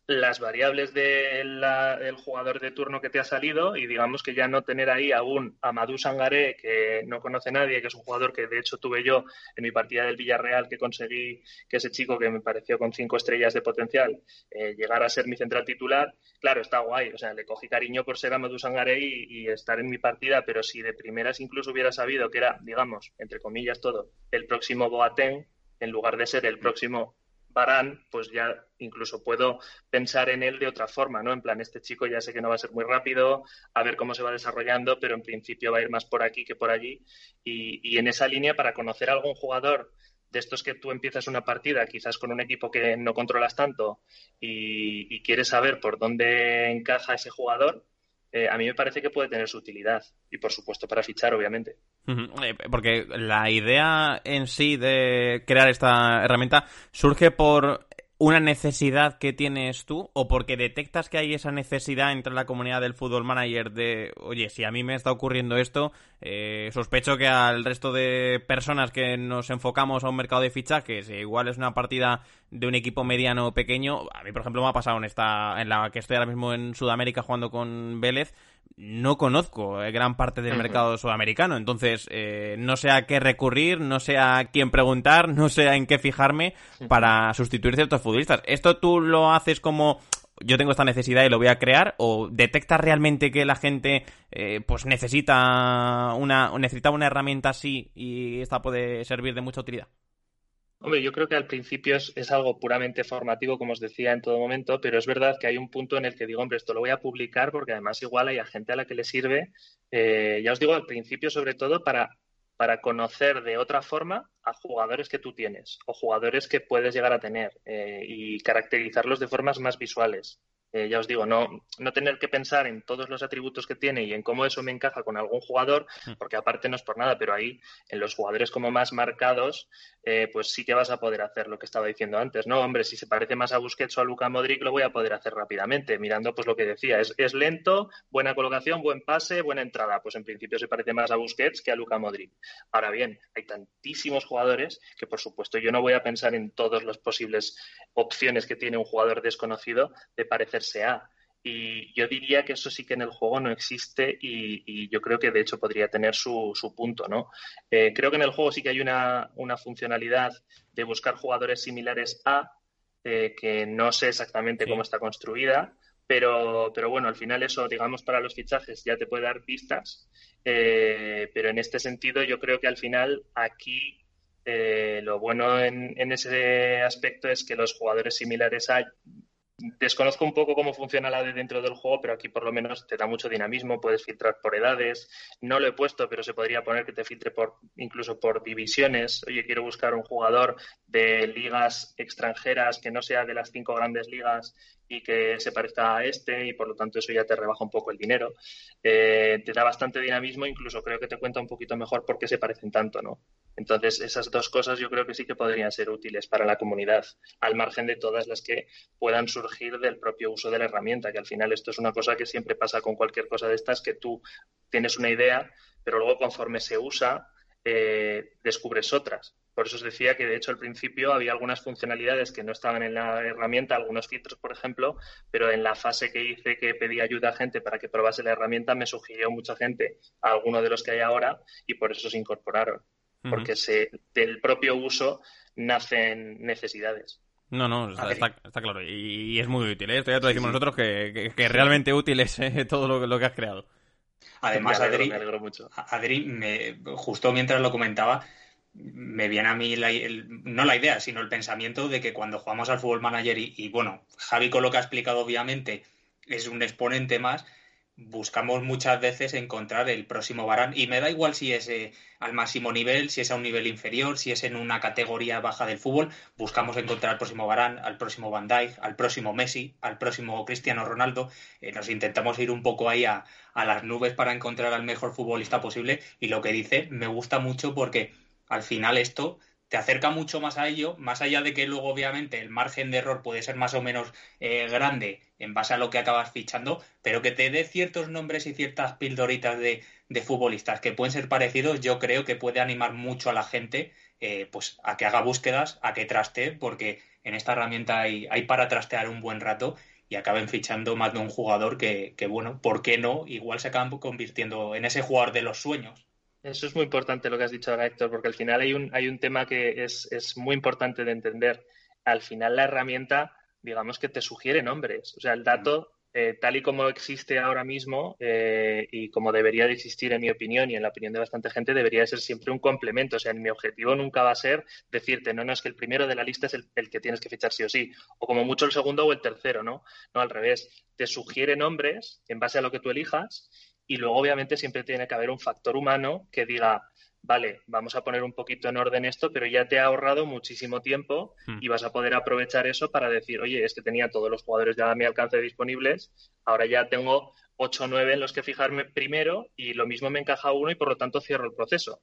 las variables del jugador de turno que te ha salido y digamos que ya no tener ahí a un Amadou Sangaré que no conoce nadie, que es un jugador que de hecho tuve yo en mi partida del Villarreal que conseguí que ese chico que me pareció con cinco estrellas de potencial eh, llegara a ser mi central titular, claro, está guay, o sea, le cogí cariño por ser Amadou Sangaré y, y estar en mi partida, pero si de primeras incluso hubiera sabido que era, digamos, entre comillas todo, el próximo Boateng, en lugar de ser el próximo Pues ya incluso puedo pensar en él de otra forma, ¿no? En plan, este chico ya sé que no va a ser muy rápido, a ver cómo se va desarrollando, pero en principio va a ir más por aquí que por allí. Y, en esa línea, para conocer a algún jugador de estos que tú empiezas una partida, quizás con un equipo que no controlas tanto y quieres saber por dónde encaja ese jugador, eh, a mí me parece que puede tener su utilidad. Y por supuesto para fichar, obviamente. Eh, porque la idea en sí de crear esta herramienta surge por una necesidad que tienes tú o porque detectas que hay esa necesidad entre la comunidad del fútbol manager de, oye, si a mí me está ocurriendo esto, eh, sospecho que al resto de personas que nos enfocamos a un mercado de fichajes, igual es una partida de un equipo mediano o pequeño, a mí por ejemplo me ha pasado en esta, en la que estoy ahora mismo en Sudamérica jugando con Vélez, no conozco eh, gran parte del mercado sudamericano, entonces eh, no sé a qué recurrir, no sé a quién preguntar, no sé en qué fijarme para sustituir ciertos futbolistas. ¿Esto tú lo haces como yo tengo esta necesidad y lo voy a crear o detectas realmente que la gente eh, pues necesita una necesita una herramienta así y esta puede servir de mucha utilidad? Hombre, yo creo que al principio es, algo puramente formativo, como os decía en todo momento, pero es verdad que hay un punto en el que digo, hombre, esto lo voy a publicar porque además igual hay gente a la que le sirve, eh, ya os digo, al principio sobre todo para, para conocer de otra forma a jugadores que tú tienes o jugadores que puedes llegar a tener eh, y caracterizarlos de formas más visuales. Eh, ya os digo, no, no tener que pensar en todos los atributos que tiene y en cómo eso me encaja con algún jugador, mm. porque aparte no es por nada, pero ahí en los jugadores como más marcados, eh, pues sí que vas a poder hacer lo que estaba diciendo antes, ¿no? Hombre, si se parece más a Busquets o a Luka Modric, lo voy a poder hacer rápidamente, mirando pues lo que decía, es, es lento, buena colocación, buen pase, buena entrada, pues en principio se parece más a Busquets que a Luka Modric. Ahora bien, hay tantísimos jugadores que por supuesto yo no voy a pensar en todas las posibles opciones que tiene un jugador desconocido de parecer sea. Y yo diría que eso sí que en el juego no existe y, yo creo que de hecho podría tener su, punto, ¿no? Eh, creo que en el juego sí que hay una, funcionalidad de buscar jugadores similares a, eh, que no sé exactamente cómo está construida, pero, pero bueno, al final eso, digamos, para los fichajes ya te puede dar pistas, eh, pero en este sentido yo creo que al final aquí lo bueno en, en, ese aspecto es que los jugadores similares a Desconozco un poco cómo funciona la de dentro del juego, pero aquí por lo menos te da mucho dinamismo, puedes filtrar por edades. No lo he puesto, pero se podría poner que te filtre por incluso por divisiones. Oye, quiero buscar un jugador de ligas extranjeras que no sea de las cinco grandes ligas y que se parezca a este y por lo tanto eso ya te rebaja un poco el dinero. Eh, te da bastante dinamismo, incluso creo que te cuenta un poquito mejor por qué se parecen tanto, ¿no? Entonces, esas dos cosas yo creo que sí que podrían ser útiles para la comunidad, al margen de todas las que puedan surgir del propio uso de la herramienta, que al final esto es una cosa que siempre pasa con cualquier cosa de estas, que tú tienes una idea, pero luego conforme se usa, eh, descubres otras. Por eso os decía que, de hecho, al principio había algunas funcionalidades que no estaban en la herramienta, algunos filtros, por ejemplo, pero en la fase que hice que pedí ayuda a gente para que probase la herramienta, me sugirió mucha gente a alguno de los que hay ahora y por eso se incorporaron porque se, del propio uso nacen necesidades. No, no, está, claro. Y, es muy útil. ¿eh? Esto ya te decimos nosotros que, que, realmente útil es eh, todo lo, lo, que has creado. Además, Adri, me, justo mientras lo comentaba, me viene a mí no la idea, sino el pensamiento de que cuando jugamos al Fútbol Manager, y, y bueno, Javi con lo que ha explicado obviamente es un exponente más, buscamos muchas veces encontrar el próximo Barán y me da igual si es eh, al máximo nivel, si es a un nivel inferior, si es en una categoría baja del fútbol, buscamos encontrar al próximo Barán, al próximo Van Dijk, al próximo Messi, al próximo Cristiano Ronaldo, eh, nos intentamos ir un poco ahí a las nubes para encontrar al mejor futbolista posible. Y lo que dice me gusta mucho porque al final esto te acerca mucho más a ello, más allá de que luego obviamente el margen de error puede ser más o menos eh, grande en base a lo que acabas fichando, pero que te dé ciertos nombres y ciertas pildoritas de, futbolistas que pueden ser parecidos, yo creo que puede animar mucho a la gente eh, pues a que haga búsquedas, a que traste, porque en esta herramienta hay, para trastear un buen rato y acaben fichando más de un jugador que, que, bueno, ¿por qué no? Igual se acaban convirtiendo en ese jugador de los sueños. Eso es muy importante lo que has dicho ahora, Héctor, porque al final hay un, hay un tema que es, es muy importante de entender. Al final la herramienta, digamos que te sugiere nombres. O sea, el dato, eh, tal y como existe ahora mismo eh, y como debería de existir en mi opinión y en la opinión de bastante gente, debería de ser siempre un complemento. O sea, mi objetivo nunca va a ser decirte, no, no, es que el primero de la lista es el, el que tienes que fichar sí o sí. O como mucho el segundo o el tercero, ¿no? No, al revés. Te sugiere nombres en base a lo que tú elijas y luego, obviamente, siempre tiene que haber un factor humano que diga, vale, vamos a poner un poquito en orden esto, pero ya te ha ahorrado muchísimo tiempo hmm. y vas a poder aprovechar eso para decir, oye, es que tenía todos los jugadores ya a mi alcance disponibles, ahora ya tengo 8 o 9 en los que fijarme primero y lo mismo me encaja uno y por lo tanto cierro el proceso.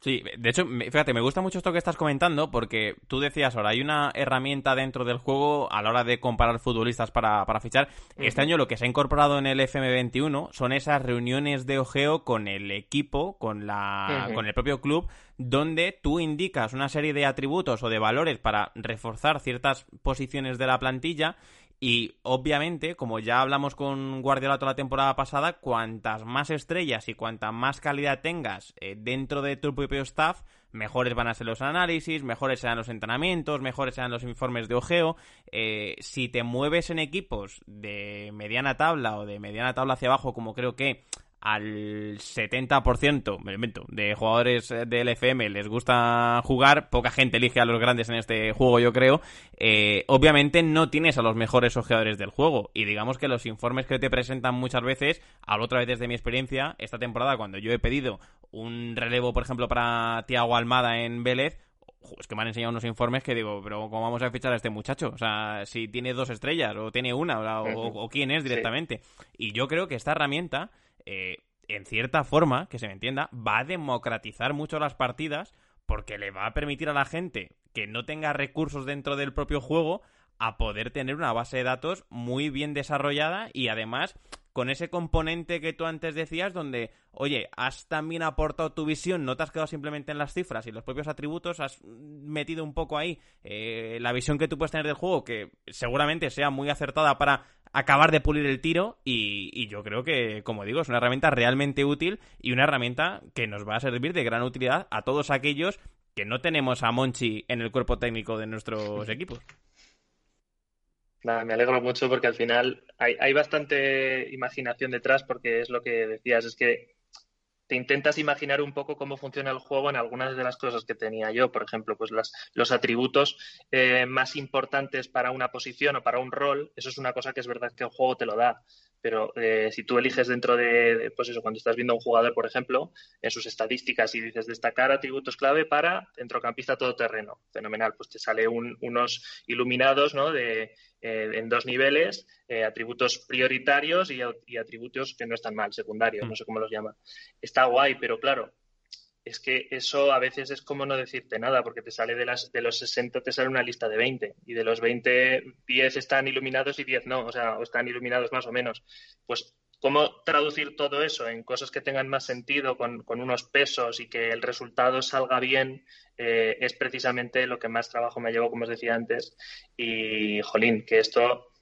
Sí, de hecho, fíjate, me gusta mucho esto que estás comentando porque tú decías ahora, hay una herramienta dentro del juego a la hora de comparar futbolistas para, para fichar. Este año lo que se ha incorporado en el FM21 son esas reuniones de ojeo con el equipo, con, la, con el propio club, donde tú indicas una serie de atributos o de valores para reforzar ciertas posiciones de la plantilla y obviamente, como ya hablamos con Guardiola toda la temporada pasada, cuantas más estrellas y cuanta más calidad tengas eh, dentro de tu propio staff, mejores van a ser los análisis, mejores serán los entrenamientos, mejores serán los informes de ojeo. Eh, si te mueves en equipos de mediana tabla o de mediana tabla hacia abajo, como creo que al 70% me invento, de jugadores del FM les gusta jugar, poca gente elige a los grandes en este juego, yo creo. Eh, obviamente no tienes a los mejores ojeadores del juego. Y digamos que los informes que te presentan muchas veces, hablo otra vez desde mi experiencia, esta temporada, cuando yo he pedido un relevo, por ejemplo, para Tiago Almada en Vélez, es que me han enseñado unos informes que digo, pero ¿cómo vamos a fichar a este muchacho? O sea, si tiene dos estrellas, o tiene una, o, quién es directamente. Y yo creo que esta herramienta eh, en cierta forma, que se me entienda, va a democratizar mucho las partidas porque le va a permitir a la gente que no tenga recursos dentro del propio juego a poder tener una base de datos muy bien desarrollada y además con ese componente que tú antes decías, donde, oye, has también aportado tu visión, no te has quedado simplemente en las cifras y los propios atributos, has metido un poco ahí eh, la visión que tú puedes tener del juego, que seguramente sea muy acertada para acabar de pulir el tiro y, yo creo que, como digo, es una herramienta realmente útil y una herramienta que nos va a servir de gran utilidad a todos aquellos que no tenemos a Monchi en el cuerpo técnico de nuestros equipos. Nada, me alegro mucho porque al final hay, bastante imaginación detrás porque es lo que decías, es que te intentas imaginar un poco cómo funciona el juego en algunas de las cosas que tenía yo. Por ejemplo, pues las, los atributos eh, más importantes para una posición o para un rol, eso es una cosa que es verdad que el juego te lo da. Pero eh, si tú eliges dentro de, pues eso, cuando estás viendo a un jugador, por ejemplo, en sus estadísticas y dices destacar atributos clave para centrocampista todoterreno, fenomenal, pues te sale unos iluminados, ¿no? De, eh, en dos niveles, eh, atributos prioritarios y, atributos que no están mal, secundarios, no sé cómo los llama. Está guay, pero claro, es que eso a veces es como no decirte nada, porque te sale de, las, de los 60, te sale una lista de 20, y de los 20, 10 están iluminados y 10 no, o sea, o están iluminados más o menos. Pues, ¿cómo traducir todo eso en cosas que tengan más sentido, con, unos pesos y que el resultado salga bien eh, es precisamente lo que más trabajo me llevó, como os decía antes. Y, jolín, que esto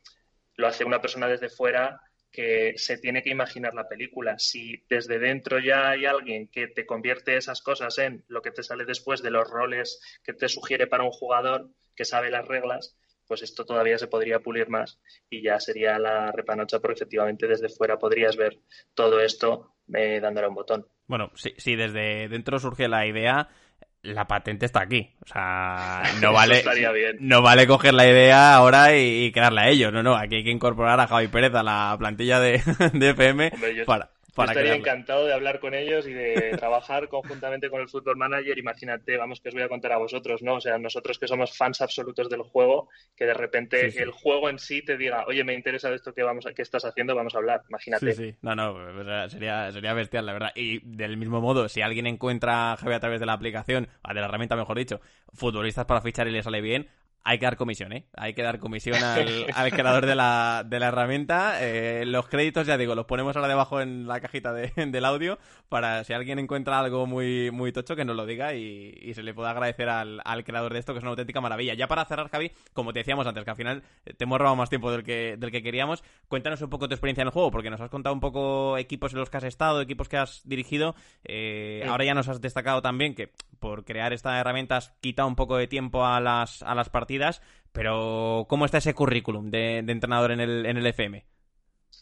lo hace una persona desde fuera que se tiene que imaginar la película. Si desde dentro ya hay alguien que te convierte esas cosas en lo que te sale después de los roles que te sugiere para un jugador que sabe las reglas, pues esto todavía se podría pulir más y ya sería la repanocha porque efectivamente desde fuera podrías ver todo esto eh, dándole un botón. Bueno, si, si desde dentro surge la idea, la patente está aquí. O sea, no vale, bien. no vale coger la idea ahora y, quedarla a ellos. No, no, aquí hay que incorporar a Javi Pérez a la plantilla de, de FM para, estaría encantado de hablar con ellos y de trabajar conjuntamente con el Football Manager. Imagínate, vamos, que os voy a contar a vosotros, ¿no? O sea, nosotros que somos fans absolutos del juego, que de repente el juego en sí te diga, oye, me interesa esto que, vamos, que estás haciendo, vamos a hablar. Imagínate. Sí, sí. No, no, sería, sería bestial, la verdad. Y del mismo modo, si alguien encuentra a Javi a través de la aplicación, de la herramienta, mejor dicho, futbolistas para fichar y le sale bien, hay que dar comisión, ¿eh? Hay que dar comisión al, creador de la, de la herramienta. Eh, los créditos, ya digo, los ponemos ahora debajo en la cajita de, del audio para si alguien encuentra algo muy, muy tocho que nos lo diga y, se le pueda agradecer al, creador de esto, que es una auténtica maravilla. Ya para cerrar, Javi, como te decíamos antes, que al final te hemos robado más tiempo del que, del que queríamos, cuéntanos un poco tu experiencia en el juego, porque nos has contado un poco equipos en los que has estado, equipos que has dirigido. Eh, ahora ya nos has destacado también que por crear esta herramienta has quitado un poco de tiempo a las, a las partidas pero ¿cómo está ese currículum de, entrenador en el, en el FM?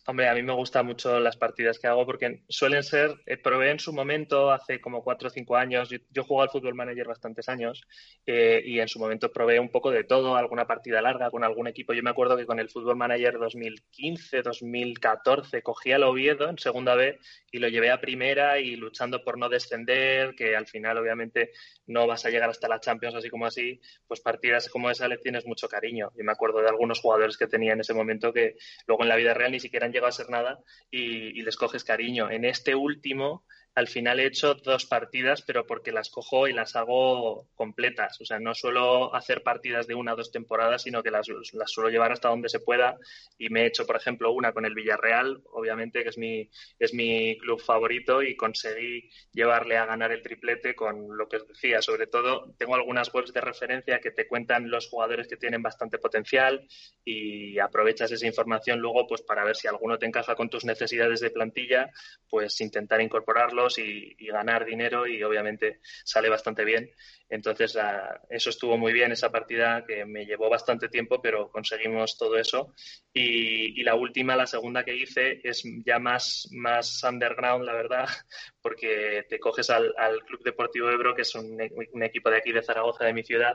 Hombre, a mí me gustan mucho las partidas que hago porque suelen ser, eh, probé en su momento, hace como cuatro o cinco años, yo, yo al Fútbol Manager bastantes años eh, y en su momento probé un poco de todo, alguna partida larga con algún equipo. Yo me acuerdo que con el Fútbol Manager 2015, 2014 cogí al Oviedo en segunda B y lo llevé a primera y luchando por no descender, que al final obviamente no vas a llegar hasta la Champions así como así, pues partidas como esa le tienes mucho cariño. Yo me acuerdo de algunos jugadores que tenía en ese momento que luego en la vida real ni siquiera llegado a ser nada y, y les coges cariño. En este último al final he hecho dos partidas, pero porque las cojo y las hago completas. O sea, no suelo hacer partidas de una o dos temporadas, sino que las, suelo llevar hasta donde se pueda. Y me he hecho, por ejemplo, una con el Villarreal, obviamente, que es mi, es mi club favorito, y conseguí llevarle a ganar el triplete con lo que os decía. Sobre todo, tengo algunas webs de referencia que te cuentan los jugadores que tienen bastante potencial y aprovechas esa información luego pues para ver si alguno te encaja con tus necesidades de plantilla, pues intentar incorporarlo y, ganar dinero y obviamente sale bastante bien. Entonces, ah, eso estuvo muy bien, esa partida que me llevó bastante tiempo, pero conseguimos todo eso. Y, la última, la segunda que hice, es ya más, más underground, la verdad, porque te coges al, Club Deportivo Ebro, que es un, equipo de aquí de Zaragoza, de mi ciudad,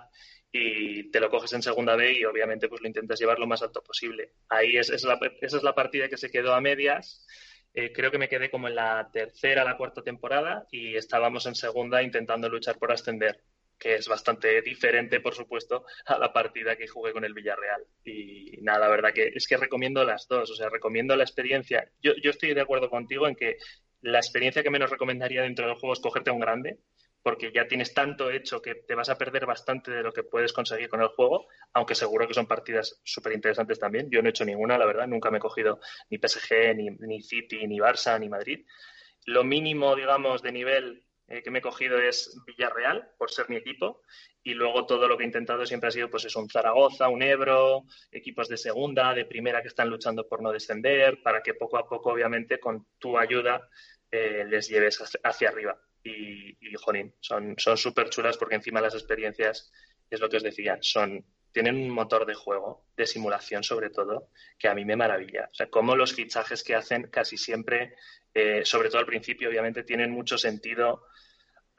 y te lo coges en segunda B y obviamente pues lo intentas llevar lo más alto posible. Ahí es, esa es la partida que se quedó a medias eh, creo que me quedé como en la tercera, la cuarta temporada y estábamos en segunda intentando luchar por ascender, que es bastante diferente, por supuesto, a la partida que jugué con el Villarreal. Y nada, la verdad que es que recomiendo las dos, o sea, recomiendo la experiencia. Yo, yo estoy de acuerdo contigo en que la experiencia que menos recomendaría dentro del juego es cogerte a un grande, porque ya tienes tanto hecho que te vas a perder bastante de lo que puedes conseguir con el juego, aunque seguro que son partidas súper interesantes también. Yo no he hecho ninguna, la verdad, nunca me he cogido ni PSG, ni, ni City, ni Barça, ni Madrid. Lo mínimo, digamos, de nivel eh, que me he cogido es Villarreal, por ser mi equipo, y luego todo lo que he intentado siempre ha sido, pues es un Zaragoza, un Ebro, equipos de segunda, de primera que están luchando por no descender, para que poco a poco, obviamente, con tu ayuda, eh, les lleves hacia arriba y, y jolín, son súper chulas porque encima las experiencias, es lo que os decía, son tienen un motor de juego, de simulación sobre todo, que a mí me maravilla. O sea, cómo los fichajes que hacen casi siempre, eh, sobre todo al principio, obviamente, tienen mucho sentido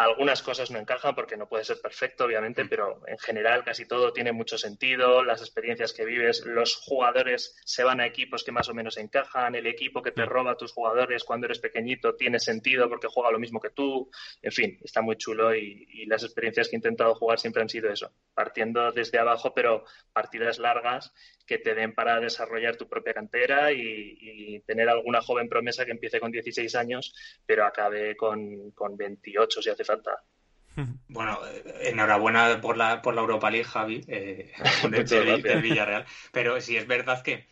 algunas cosas no encajan porque no puede ser perfecto, obviamente, mm. pero en general casi todo tiene mucho sentido, las experiencias que vives, los jugadores se van a equipos que más o menos encajan, el equipo que te mm. roba a tus jugadores cuando eres pequeñito tiene sentido porque juega lo mismo que tú, en fin, está muy chulo y, y las experiencias que he intentado jugar siempre han sido eso, partiendo desde abajo, pero partidas largas que te den para desarrollar tu propia cantera y, tener alguna joven promesa que empiece con 16 años, pero acabe con, con 28 si hace falta. Bueno, enhorabuena por la, por la Europa League, Javi, eh, del, Villarreal. Pero sí es verdad que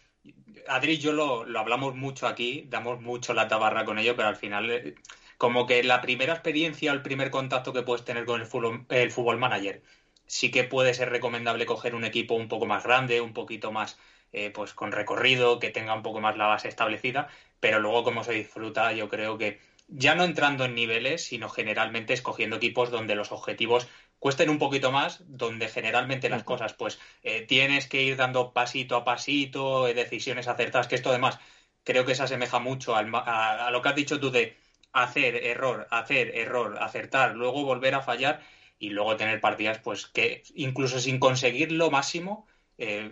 Adri y yo lo, lo, hablamos mucho aquí, damos mucho la tabarra con ello, pero al final, eh, como que la primera experiencia o el primer contacto que puedes tener con el fútbol, el fútbol manager sí que puede ser recomendable coger un equipo un poco más grande, un poquito más eh, pues con recorrido, que tenga un poco más la base establecida, pero luego como se disfruta, yo creo que ya no entrando en niveles, sino generalmente escogiendo equipos donde los objetivos cuesten un poquito más, donde generalmente las cosas, pues eh, tienes que ir dando pasito a pasito, eh, decisiones acertadas, que esto además creo que se asemeja mucho a, a, lo que has dicho tú de hacer error, hacer error, acertar, luego volver a fallar y luego tener partidas pues que incluso sin conseguir lo máximo eh,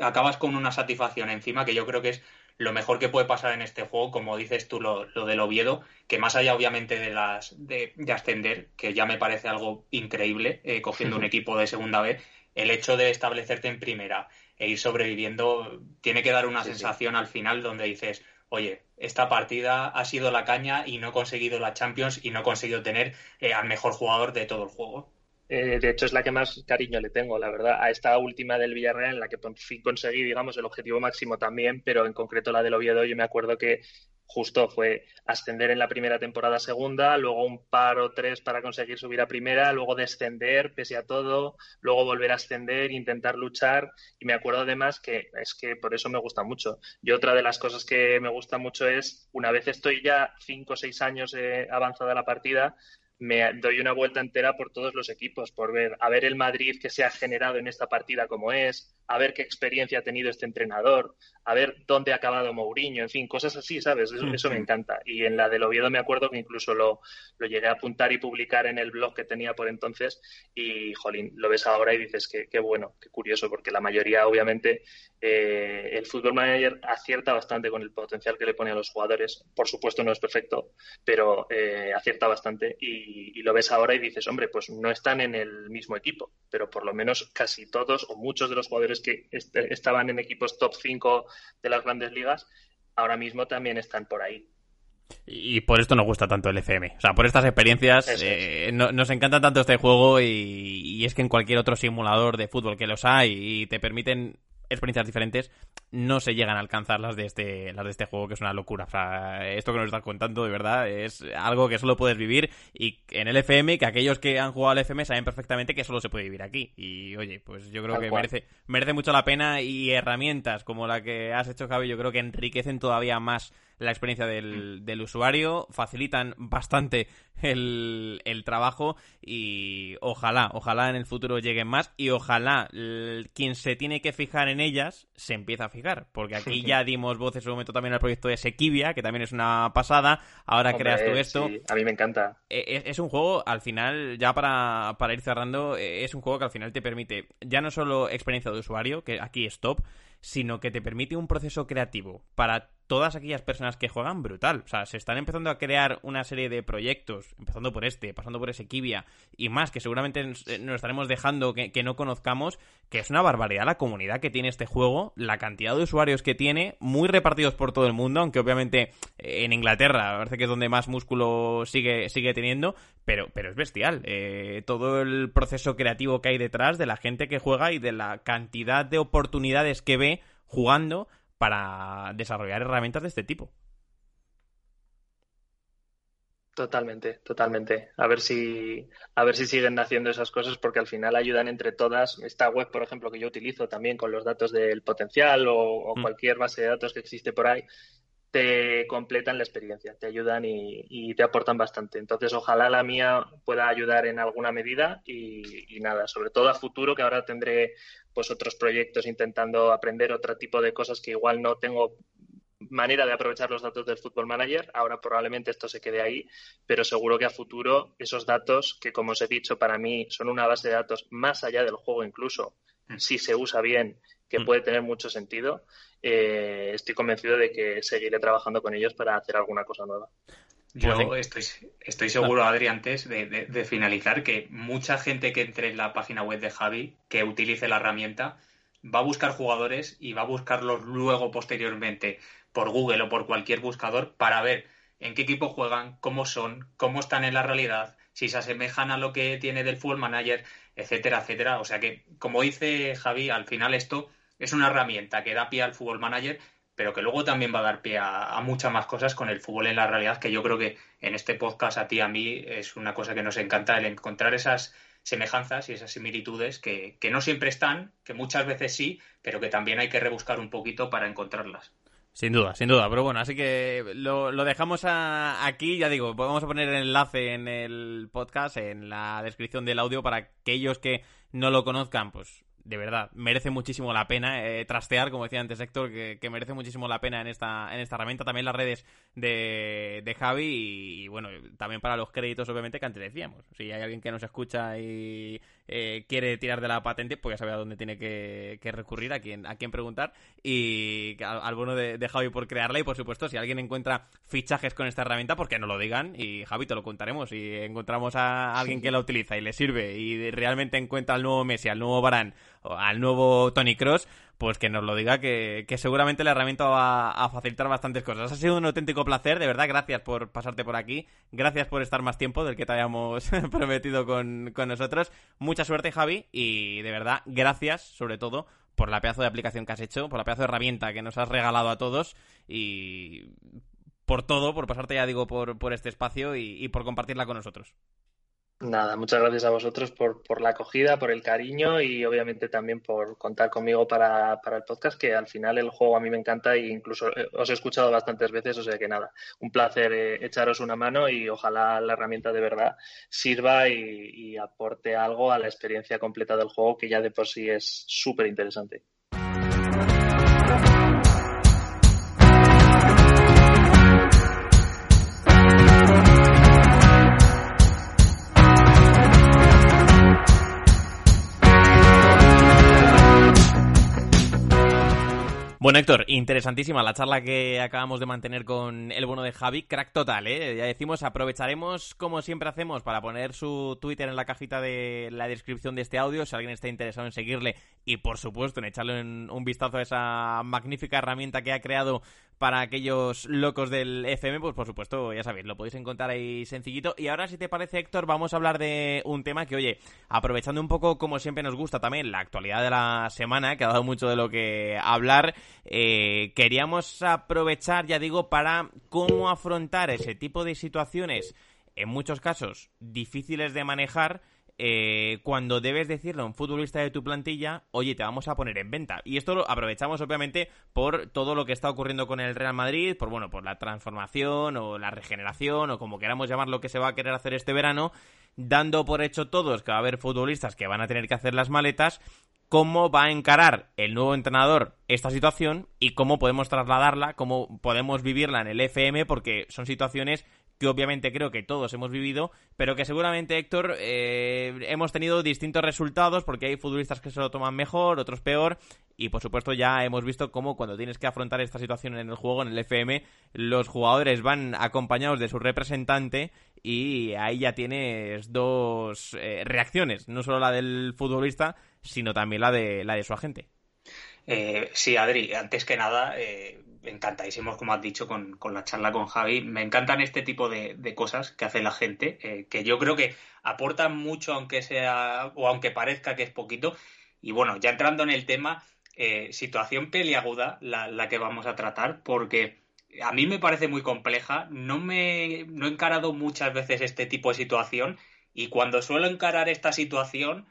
acabas con una satisfacción encima que yo creo que es lo mejor que puede pasar en este juego, como dices tú, lo, lo del Oviedo, que más allá obviamente de las de, ascender, que ya me parece algo increíble, eh, cogiendo un equipo de segunda vez, el hecho de establecerte en primera e ir sobreviviendo tiene que dar una sensación al final donde dices, oye, esta partida ha sido la caña y no he conseguido la Champions y no he conseguido tener eh, al mejor jugador de todo el juego. Eh, de hecho, es la que más cariño le tengo, la verdad, a esta última del Villarreal, en la que por fin conseguí, digamos, el objetivo máximo también, pero en concreto la del Oviedo, yo me acuerdo que justo fue ascender en la primera temporada segunda, luego un par o tres para conseguir subir a primera, luego descender pese a todo, luego volver a ascender, intentar luchar. Y me acuerdo además que es que por eso me gusta mucho. Y otra de las cosas que me gusta mucho es, una vez estoy ya cinco o seis años eh, avanzada la partida, me doy una vuelta entera por todos los equipos, por ver, a ver el Madrid que se ha generado en esta partida como es, a ver qué experiencia ha tenido este entrenador, a ver dónde ha acabado Mourinho, en fin, cosas así, ¿sabes? Eso, me encanta. Y en la del Oviedo me acuerdo que incluso lo, lo, llegué a apuntar y publicar en el blog que tenía por entonces y, jolín, lo ves ahora y dices que qué bueno, qué curioso, porque la mayoría, obviamente, eh, el fútbol manager acierta bastante con el potencial que le pone a los jugadores. Por supuesto no es perfecto, pero eh, acierta bastante y, y lo ves ahora y dices, hombre, pues no están en el mismo equipo, pero por lo menos casi todos o muchos de los jugadores que estaban en equipos top 5 de las grandes ligas, ahora mismo también están por ahí. Y por esto nos gusta tanto el FM. O sea, por estas experiencias eh, nos encanta tanto este juego y, y, es que en cualquier otro simulador de fútbol que los hay y te permiten experiencias diferentes no se llegan a alcanzar las de este las de este juego que es una locura. O sea esto que nos estás contando de verdad es algo que solo puedes vivir y en el FM que aquellos que han jugado al FM saben perfectamente que solo se puede vivir aquí. Y oye pues yo creo que merece merece mucho la pena y herramientas como la que has hecho Javi yo creo que enriquecen todavía más la experiencia del, del usuario, facilitan bastante el, el, trabajo y ojalá, ojalá en el futuro lleguen más y ojalá quien se tiene que fijar en ellas se empieza a fijar, porque aquí ya dimos voz en su momento también al proyecto de Sequibia, que también es una pasada, ahora creas tú esto. a mí me encanta. E, e, es, un juego, al final, ya para, para ir cerrando, e, es un juego que al final te permite ya no solo experiencia de usuario, que aquí es top, sino que te permite un proceso creativo para todas aquellas personas que juegan brutal. O sea, se están empezando a crear una serie de proyectos, empezando por este, pasando por ese Kibia y más, que seguramente nos, eh, estaremos dejando que, no conozcamos, que es una barbaridad la comunidad que tiene este juego, la cantidad de usuarios que tiene, muy repartidos por todo el mundo, aunque obviamente eh, en Inglaterra parece que es donde más músculo sigue, sigue teniendo, pero, pero es bestial. Eh, todo el proceso creativo que hay detrás de la gente que juega y de la cantidad de oportunidades que ve jugando para desarrollar herramientas de este tipo. Totalmente, totalmente. A ver si, a ver si siguen haciendo esas cosas porque al final ayudan entre todas. Esta web, por ejemplo, que yo utilizo también con los datos del potencial o, mm. cualquier base de datos que existe por ahí, te completan la experiencia, te ayudan y, te aportan bastante. Entonces, ojalá la mía pueda ayudar en alguna medida y, y, nada, sobre todo a futuro, que ahora tendré pues otros proyectos intentando aprender otro tipo de cosas que igual no tengo manera de aprovechar los datos del Football Manager. Ahora probablemente esto se quede ahí, pero seguro que a futuro esos datos, que como os he dicho, para mí son una base de datos más allá del juego incluso, mm. si se usa bien, que mm. puede tener mucho sentido, eh, estoy convencido de que seguiré trabajando con ellos para hacer alguna cosa nueva. Yo estoy, estoy seguro, Adri, antes de, finalizar, que mucha gente que entre en la página web de Javi, que utilice la herramienta, va a buscar jugadores y va a buscarlos luego, posteriormente, por Google o por cualquier buscador para ver en qué equipo juegan, cómo son, cómo están en la realidad, si se asemejan a lo que tiene del Full Manager, etcétera, etcétera. O sea que, como dice Javi, al final esto es una herramienta que da pie al Fútbol Manager pero que luego también va a dar pie a, muchas más cosas con el fútbol en la realidad, que yo creo que en este podcast a ti a mí es una cosa que nos encanta, el encontrar esas semejanzas y esas similitudes que, no siempre están, que muchas veces sí, pero que también hay que rebuscar un poquito para encontrarlas. Sin duda, sin duda. Pero bueno, así que lo, dejamos aquí. Ya digo, vamos a poner el enlace en el podcast, en la descripción del audio, para aquellos que no lo conozcan, pues de verdad, merece muchísimo la pena eh, trastear, como decía antes Héctor, que, merece muchísimo la pena en esta, en esta herramienta. También las redes de, de Javi y, bueno, también para los créditos, obviamente, que antes decíamos. Si hay alguien que nos escucha y eh, quiere tirar de la patente, pues ya sabe a dónde tiene que, recurrir, a quién, a quién preguntar. Y al, bueno de, de, Javi por crearla. Y por supuesto, si alguien encuentra fichajes con esta herramienta, pues que nos lo digan y Javi te lo contaremos. Si encontramos a alguien que la utiliza y le sirve y realmente encuentra al nuevo Messi, al nuevo Barán, al nuevo Tony Cross, pues que nos lo diga que, seguramente la herramienta va a facilitar bastantes cosas. Ha sido un auténtico placer, de verdad, gracias por pasarte por aquí, gracias por estar más tiempo del que te habíamos prometido con, con nosotros. Mucha suerte, Javi, y de verdad, gracias, sobre todo, por la pedazo de aplicación que has hecho, por la pedazo de herramienta que nos has regalado a todos y por todo, por pasarte, ya digo, por, por este espacio y por compartirla con nosotros. Nada, muchas gracias a vosotros por, por, la acogida, por el cariño y obviamente también por contar conmigo para, para, el podcast, que al final el juego a mí me encanta e incluso eh, os he escuchado bastantes veces, o sea que nada, un placer eh, echaros una mano y ojalá la herramienta de verdad sirva y, y aporte algo a la experiencia completa del juego, que ya de por sí es súper interesante. Bueno, Héctor, interesantísima la charla que acabamos de mantener con el bueno de Javi. Crack total, ¿eh? Ya decimos, aprovecharemos, como siempre hacemos, para poner su Twitter en la cajita de la descripción de este audio, si alguien está interesado en seguirle y, por supuesto, en echarle un vistazo a esa magnífica herramienta que ha creado para aquellos locos del FM, pues por supuesto, ya sabéis, lo podéis encontrar ahí sencillito. Y ahora, si te parece, Héctor, vamos a hablar de un tema que, oye, aprovechando un poco, como siempre nos gusta también, la actualidad de la semana, que ha dado mucho de lo que hablar, eh, queríamos aprovechar, ya digo, para cómo afrontar ese tipo de situaciones, en muchos casos difíciles de manejar, eh, cuando debes decirle a un futbolista de tu plantilla, oye, te vamos a poner en venta. Y esto lo aprovechamos obviamente por todo lo que está ocurriendo con el Real Madrid, por bueno, por la transformación o la regeneración o como queramos llamar lo que se va a querer hacer este verano, dando por hecho todos que va a haber futbolistas que van a tener que hacer las maletas cómo va a encarar el nuevo entrenador esta situación y cómo podemos trasladarla, cómo podemos vivirla en el FM, porque son situaciones que obviamente creo que todos hemos vivido, pero que seguramente, Héctor, eh, hemos tenido distintos resultados porque hay futbolistas que se lo toman mejor, otros peor, y por supuesto ya hemos visto cómo cuando tienes que afrontar esta situación en el juego, en el FM, los jugadores van acompañados de su representante y ahí ya tienes dos eh, reacciones, no solo la del futbolista, sino también la de, la de su agente. Eh, sí, Adri, antes que nada, encantadísimos, como has dicho, con, la charla con Javi. Me encantan este tipo de, cosas que hace la gente, eh, que yo creo que aportan mucho, aunque sea, o aunque parezca que es poquito. Y bueno, ya entrando en el tema, eh, situación peliaguda, la, la, que vamos a tratar, porque a mí me parece muy compleja. No me no he encarado muchas veces este tipo de situación. Y cuando suelo encarar esta situación,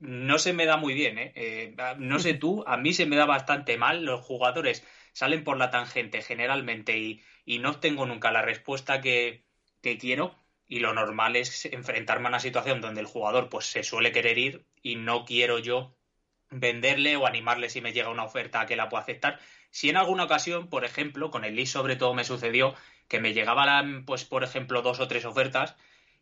no se me da muy bien, ¿eh? eh no sé tú, a mí se me da bastante mal. Los jugadores salen por la tangente generalmente y, no tengo nunca la respuesta que, quiero y lo normal es enfrentarme a una situación donde el jugador pues se suele querer ir y no quiero yo venderle o animarle si me llega una oferta a que la pueda aceptar. Si en alguna ocasión, por ejemplo, con el Lee sobre todo me sucedió que me llegaban, pues, por ejemplo, dos o tres ofertas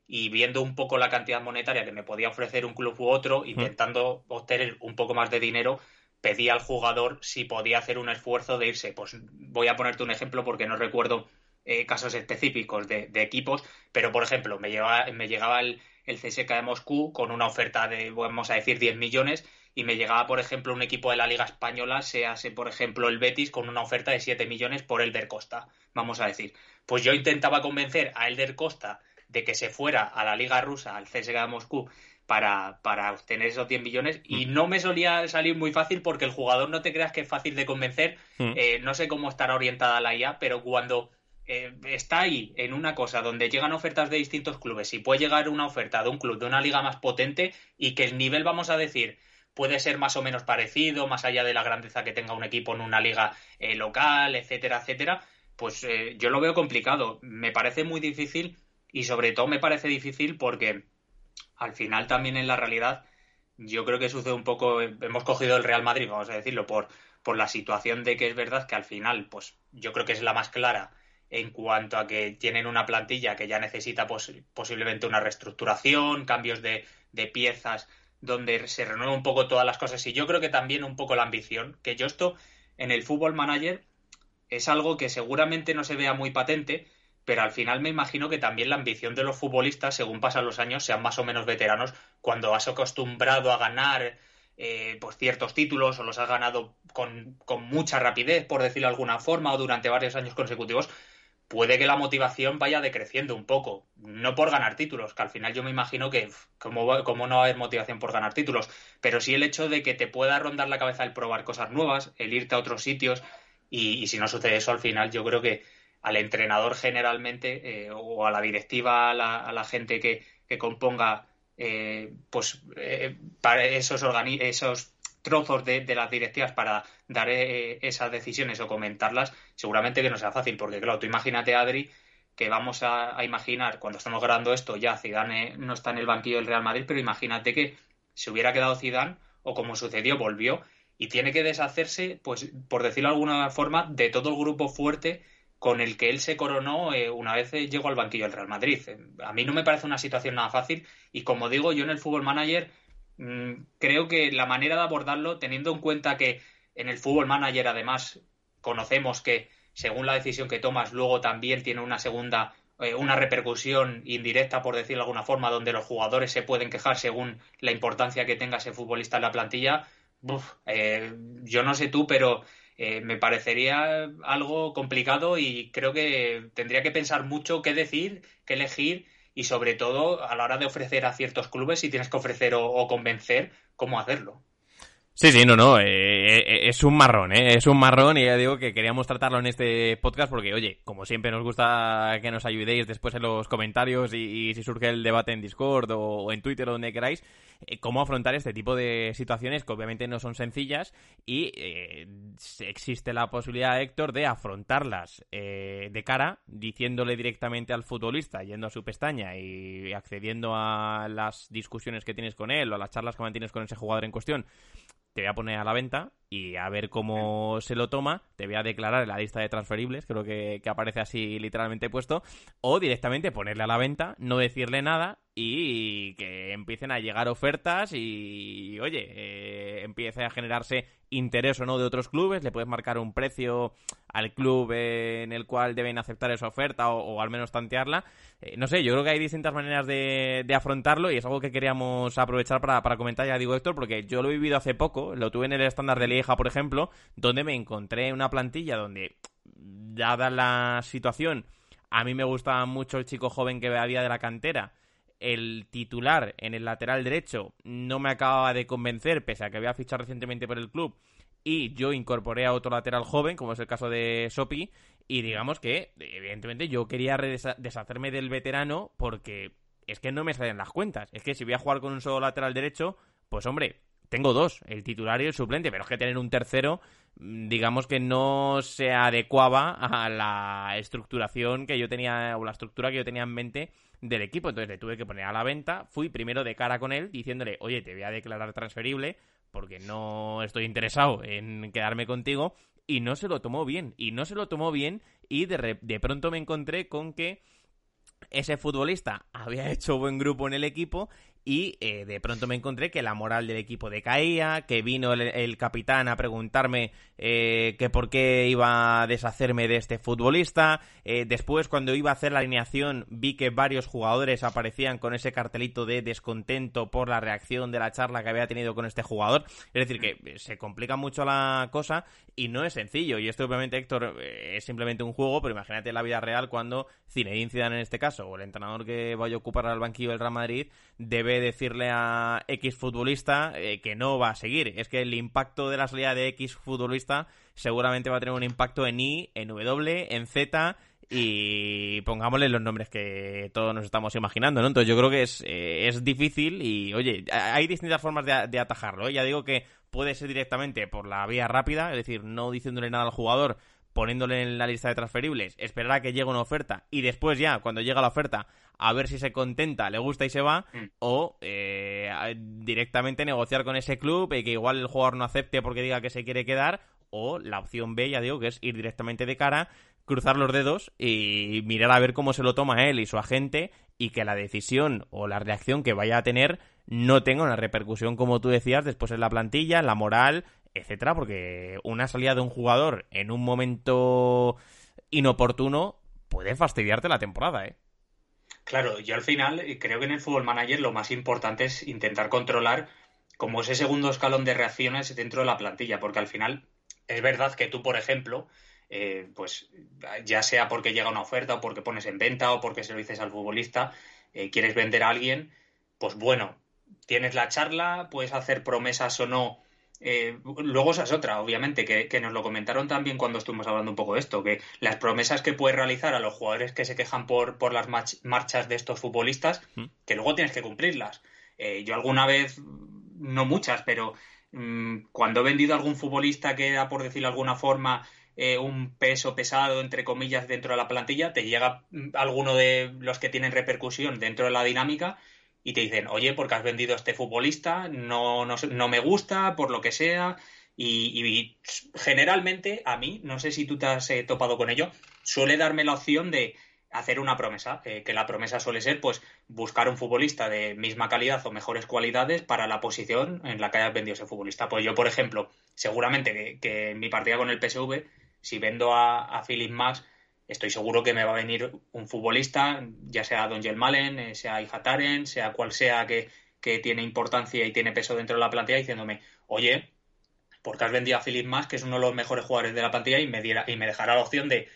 y viendo un poco la cantidad monetaria que me podía ofrecer un club u otro, intentando obtener un poco más de dinero, pedía al jugador si podía hacer un esfuerzo de irse. Pues voy a ponerte un ejemplo porque no recuerdo eh, casos específicos de, equipos, pero por ejemplo, me, me llegaba el, el CSK de Moscú con una oferta de, vamos a decir, 10 millones y me llegaba, por ejemplo, un equipo de la Liga Española, sea por ejemplo, el Betis, con una oferta de 7 millones por Elder Costa, vamos a decir. Pues yo intentaba convencer a Elder Costa de que se fuera a la Liga Rusa, al CSK de Moscú, para, para obtener esos 10 millones y mm. no me solía salir muy fácil porque el jugador no te creas que es fácil de convencer, mm. eh, no sé cómo estará orientada la IA, pero cuando eh, está ahí en una cosa donde llegan ofertas de distintos clubes y puede llegar una oferta de un club de una liga más potente y que el nivel, vamos a decir, puede ser más o menos parecido, más allá de la grandeza que tenga un equipo en una liga eh, local, etcétera, etcétera, pues yo lo veo complicado. Me parece muy difícil y sobre todo me parece difícil porque al final también en la realidad yo creo que sucede un poco, hemos cogido el Real Madrid, vamos a decirlo, por, por la situación de que es verdad que al final, pues yo creo que es la más clara en cuanto a que tienen una plantilla que ya necesita posiblemente una reestructuración, cambios de, de piezas donde se renueva un poco todas las cosas. Y yo creo que también un poco la ambición, que yo esto en el fútbol manager es algo que seguramente no se vea muy patente, pero al final me imagino que también la ambición de los futbolistas, según pasan los años, sean más o menos veteranos, cuando has acostumbrado a ganar eh, pues ciertos títulos o los has ganado con, mucha rapidez, por decirlo de alguna forma, o durante varios años consecutivos, puede que la motivación vaya decreciendo un poco. No por ganar títulos, que al final yo me imagino que como, no va a haber motivación por ganar títulos, pero sí el hecho de que te pueda rondar la cabeza el probar cosas nuevas, el irte a otros sitios, y, si no sucede eso al final, yo creo que al entrenador generalmente, eh, o a la directiva, a la, gente que, componga eh, pues eh, para esos, esos trozos de, las directivas para dar eh, esas decisiones o comentarlas, seguramente que no sea fácil, porque claro, tú imagínate, Adri, que vamos a, imaginar, cuando estamos grabando esto, ya Zidane no está en el banquillo del Real Madrid, pero imagínate que se hubiera quedado Zidane, o como sucedió, volvió, y tiene que deshacerse, pues, por decirlo de alguna forma, de todo el grupo fuerte con el que él se coronó eh, una vez llegó al banquillo del Real Madrid. A mí no me parece una situación nada fácil y como digo, yo en el fútbol manager Mm, creo que la manera de abordarlo, teniendo en cuenta que en el fútbol manager además conocemos que según la decisión que tomas luego también tiene una segunda eh, una repercusión indirecta por decirlo de alguna forma donde los jugadores se pueden quejar según la importancia que tenga ese futbolista en la plantilla eh, yo no sé tú pero eh, me parecería algo complicado y creo que tendría que pensar mucho qué decir qué elegir y sobre todo a la hora de ofrecer a ciertos clubes si tienes que ofrecer o, convencer cómo hacerlo. Sí, sí, no, no, eh, eh, es un marrón, ¿eh? es un marrón y ya digo que queríamos tratarlo en este podcast porque, oye, como siempre nos gusta que nos ayudéis después en los comentarios y, si surge el debate en Discord o en Twitter o donde queráis, eh, cómo afrontar este tipo de situaciones que obviamente no son sencillas y eh, existe la posibilidad, Héctor, de afrontarlas eh, de cara, diciéndole directamente al futbolista, yendo a su pestaña y accediendo a las discusiones que tienes con él o a las charlas que mantienes con ese jugador en cuestión, te voy a poner a la venta y a ver cómo se lo toma, te voy a declarar en la lista de transferibles, creo que, que aparece así literalmente puesto, o directamente ponerle a la venta, no decirle nada y que empiecen a llegar ofertas y, oye, eh, empiece a generarse interés o no de otros clubes, le puedes marcar un precio al club en el cual deben aceptar esa oferta o, al menos tantearla. Eh, no sé, yo creo que hay distintas maneras de, afrontarlo y es algo que queríamos aprovechar para, para, comentar, ya digo Héctor, porque yo lo he vivido hace poco, lo tuve en el estándar de Lieja, por ejemplo, donde me encontré una plantilla donde, dada la situación, a mí me gustaba mucho el chico joven que había de la cantera el titular en el lateral derecho no me acababa de convencer, pese a que había fichado recientemente por el club, y yo incorporé a otro lateral joven, como es el caso de Sopi, y digamos que, evidentemente, yo quería deshacerme del veterano porque es que no me salen las cuentas. Es que si voy a jugar con un solo lateral derecho, pues hombre, tengo dos, el titular y el suplente, pero es que tener un tercero, mm, digamos que no se adecuaba a la estructuración que yo tenía, o la estructura que yo tenía en mente del equipo. Entonces le tuve que poner a la venta. Fui primero de cara con él diciéndole, oye, te voy a declarar transferible porque no estoy interesado en quedarme contigo. Y no se lo tomó bien. Y no se lo tomó bien. Y de, de pronto me encontré con que ese futbolista había hecho buen grupo en el equipo y eh, de pronto me encontré que la moral del equipo decaía, que vino el, capitán a preguntarme eh, que por qué iba a deshacerme de este futbolista. Eh, después, cuando iba a hacer la alineación, vi que varios jugadores aparecían con ese cartelito de descontento por la reacción de la charla que había tenido con este jugador. Es decir, que se complica mucho la cosa y no es sencillo. Y esto, obviamente, Héctor, es simplemente un juego, pero imagínate la vida real cuando Zinedine Zidane en este caso, o el entrenador que vaya a ocupar al banquillo del Real Madrid, debe decirle a X futbolista eh, que no va a seguir. Es que el impacto de la salida de X futbolista seguramente va a tener un impacto en I, en W, en Z y pongámosle los nombres que todos nos estamos imaginando, ¿no? Entonces yo creo que es, eh, es difícil y, oye, hay distintas formas de, atajarlo. ¿eh? Ya digo que puede ser directamente por la vía rápida, es decir, no diciéndole nada al jugador, poniéndole en la lista de transferibles, esperar a que llegue una oferta y después ya, cuando llega la oferta, a ver si se contenta, le gusta y se va, mm. o eh, directamente negociar con ese club y que igual el jugador no acepte porque diga que se quiere quedar, o la opción B, ya digo, que es ir directamente de cara, cruzar los dedos y mirar a ver cómo se lo toma él y su agente y que la decisión o la reacción que vaya a tener no tenga una repercusión, como tú decías, después en la plantilla, en la moral, etcétera, porque una salida de un jugador en un momento inoportuno puede fastidiarte la temporada, ¿eh? Claro, yo al final eh, creo que en el fútbol manager lo más importante es intentar controlar como ese segundo escalón de reacciones dentro de la plantilla, porque al final es verdad que tú, por ejemplo, eh, pues ya sea porque llega una oferta o porque pones en venta o porque se lo dices al futbolista, eh, quieres vender a alguien, pues bueno, tienes la charla, puedes hacer promesas o no. Eh, luego esa es otra, obviamente, que, nos lo comentaron también cuando estuvimos hablando un poco de esto, que las promesas que puedes realizar a los jugadores que se quejan por, por las marchas de estos futbolistas, mm. que luego tienes que cumplirlas. yo alguna vez, no muchas, pero mm, cuando he vendido a algún futbolista que era, por decirlo de alguna forma, eh, un peso pesado, entre comillas, dentro de la plantilla, te llega mm, alguno de los que tienen repercusión dentro de la dinámica y te dicen, oye, porque has vendido a este futbolista, no, no, me gusta, por lo que sea. Y, generalmente a mí, no sé si tú te has eh, topado con ello, suele darme la opción de hacer una promesa, eh, que la promesa suele ser pues buscar un futbolista de misma calidad o mejores cualidades para la posición en la que hayas vendido ese futbolista. Pues yo, por ejemplo, seguramente que, que en mi partida con el PSV si vendo a, Philip Max, estoy seguro que me va a venir un futbolista, ya sea Don Malen, eh, sea Ihataren, sea cual sea que, tiene importancia y tiene peso dentro de la plantilla, diciéndome, oye, porque has vendido a Philip Max, que es uno de los mejores jugadores de la plantilla, y me, diera, y me dejará la opción de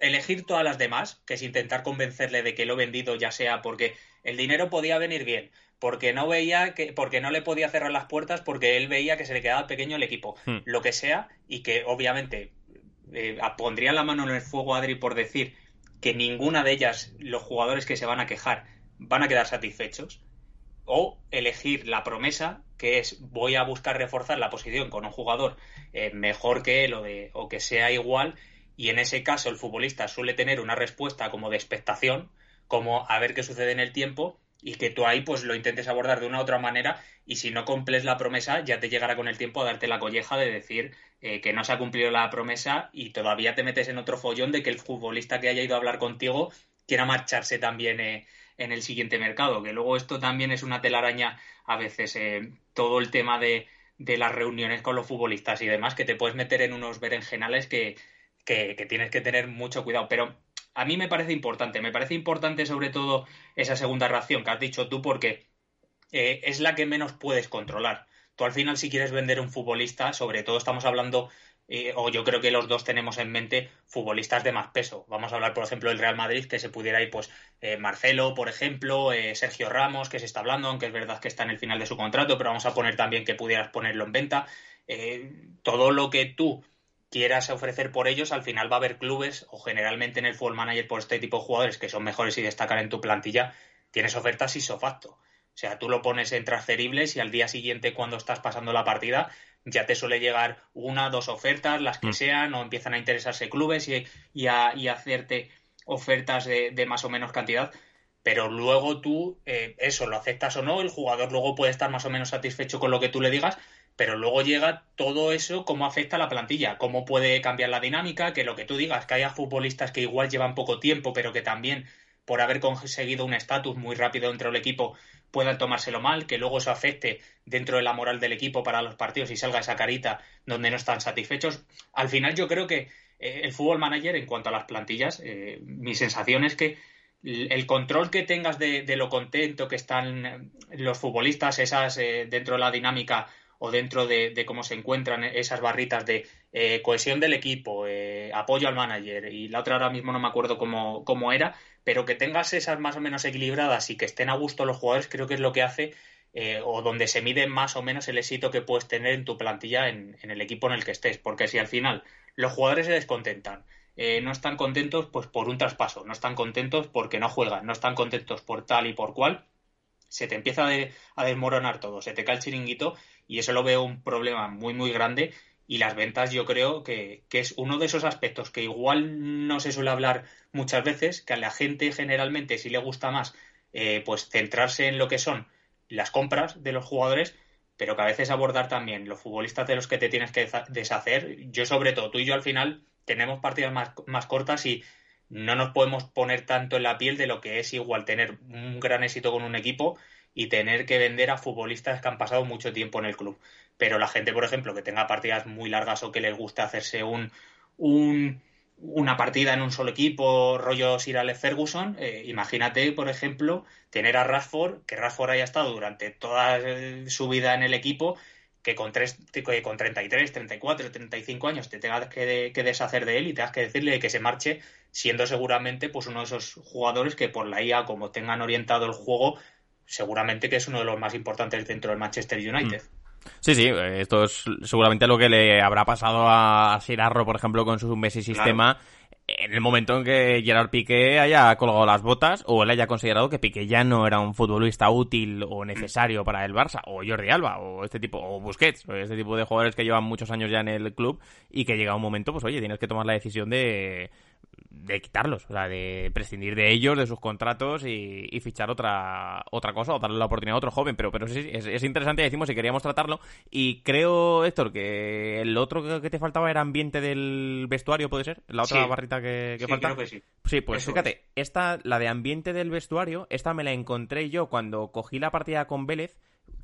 elegir todas las demás, que es intentar convencerle de que lo he vendido, ya sea porque el dinero podía venir bien, porque no veía que, porque no le podía cerrar las puertas, porque él veía que se le quedaba pequeño el equipo, hmm. lo que sea, y que obviamente eh, pondría la mano en el fuego, Adri, por decir que ninguna de ellas, los jugadores que se van a quejar, van a quedar satisfechos. O elegir la promesa, que es voy a buscar reforzar la posición con un jugador eh, mejor que él o, de, o que sea igual. Y en ese caso el futbolista suele tener una respuesta como de expectación, como a ver qué sucede en el tiempo y que tú ahí pues lo intentes abordar de una u otra manera y si no cumples la promesa ya te llegará con el tiempo a darte la colleja de decir eh, que no se ha cumplido la promesa y todavía te metes en otro follón de que el futbolista que haya ido a hablar contigo quiera marcharse también eh, en el siguiente mercado, que luego esto también es una telaraña a veces, eh, todo el tema de, las reuniones con los futbolistas y demás, que te puedes meter en unos berenjenales que, que, tienes que tener mucho cuidado, pero a mí me parece importante, me parece importante sobre todo esa segunda reacción que has dicho tú porque es la que menos puedes controlar. Tú al final si quieres vender un futbolista, sobre todo estamos hablando, eh, o yo creo que los dos tenemos en mente futbolistas de más peso. Vamos a hablar, por ejemplo, del Real Madrid, que se pudiera ir, pues, eh, Marcelo, por ejemplo, Sergio Ramos, que se está hablando, aunque es verdad que está en el final de su contrato, pero vamos a poner también que pudieras ponerlo en venta. todo lo que tú quieras ofrecer por ellos, al final va a haber clubes o generalmente en el fútbol manager por este tipo de jugadores que son mejores y destacan en tu plantilla, tienes ofertas isofacto. O sea, tú lo pones en transferibles y al día siguiente cuando estás pasando la partida ya te suele llegar una, dos ofertas, las que mm. sean, o empiezan a interesarse clubes y, y, a, hacerte ofertas de, más o menos cantidad. Pero luego tú, eh, eso, lo aceptas o no, el jugador luego puede estar más o menos satisfecho con lo que tú le digas, pero luego llega todo eso, cómo afecta a la plantilla, cómo puede cambiar la dinámica, que lo que tú digas, que haya futbolistas que igual llevan poco tiempo, pero que también por haber conseguido un estatus muy rápido dentro del equipo puedan tomárselo mal, que luego eso afecte dentro de la moral del equipo para los partidos y salga esa carita donde no están satisfechos. Al final yo creo que eh, el fútbol manager en cuanto a las plantillas, eh, mi sensación es que el control que tengas de, lo contento que están los futbolistas, esas eh, dentro de la dinámica o dentro de, cómo se encuentran esas barritas de eh, cohesión del equipo, eh, apoyo al manager y la otra ahora mismo no me acuerdo cómo, cómo, era, pero que tengas esas más o menos equilibradas y que estén a gusto los jugadores creo que es lo que hace eh, o donde se mide más o menos el éxito que puedes tener en tu plantilla en, en el equipo en el que estés, porque si al final los jugadores se descontentan, no están contentos pues por un traspaso, no están contentos porque no juegan, no están contentos por tal y por cual, se te empieza a desmoronar todo, se te cae el chiringuito y eso lo veo un problema muy, muy grande y las ventas yo creo que, es uno de esos aspectos que igual no se suele hablar muchas veces, que a la gente generalmente sí le gusta más eh, pues centrarse en lo que son las compras de los jugadores, pero que a veces abordar también los futbolistas de los que te tienes que deshacer. Yo sobre todo, tú y yo al final tenemos partidas más, más cortas y no nos podemos poner tanto en la piel de lo que es igual tener un gran éxito con un equipo y tener que vender a futbolistas que han pasado mucho tiempo en el club. Pero la gente, por ejemplo, que tenga partidas muy largas o que les guste hacerse un, una partida en un solo equipo, rollo Sir Alex Ferguson, eh, imagínate, por ejemplo, tener a Rashford, que Rashford haya estado durante toda eh, su vida en el equipo, que con, tres, con 33, 34, 35 años te tengas que, que, deshacer de él y tengas que decirle que se marche, siendo seguramente pues uno de esos jugadores que por la IA, como tengan orientado el juego, seguramente que es uno de los más importantes dentro del Manchester United. Mm. Sí, sí, esto es seguramente lo que le habrá pasado a Sirarro, por ejemplo, con su Messi sistema. En el momento en que Gerard Piqué haya colgado las botas o él haya considerado que Piqué ya no era un futbolista útil o necesario para el Barça, o Jordi Alba, o este tipo, o Busquets, o este tipo de jugadores que llevan muchos años ya en el club y que llega un momento, pues oye, tienes que tomar la decisión de, de quitarlos, o sea, de prescindir de ellos, de sus contratos y, fichar otra otra cosa o darle la oportunidad a otro joven. Pero, pero sí, es, es interesante, decimos, si queríamos tratarlo. Y creo, Héctor, que el otro que te faltaba era ambiente del vestuario, ¿puede ser? La otra barrita que, que falta. sí. sí. pues fíjate, esta, la de ambiente del vestuario, esta me la encontré yo cuando cogí la partida con Vélez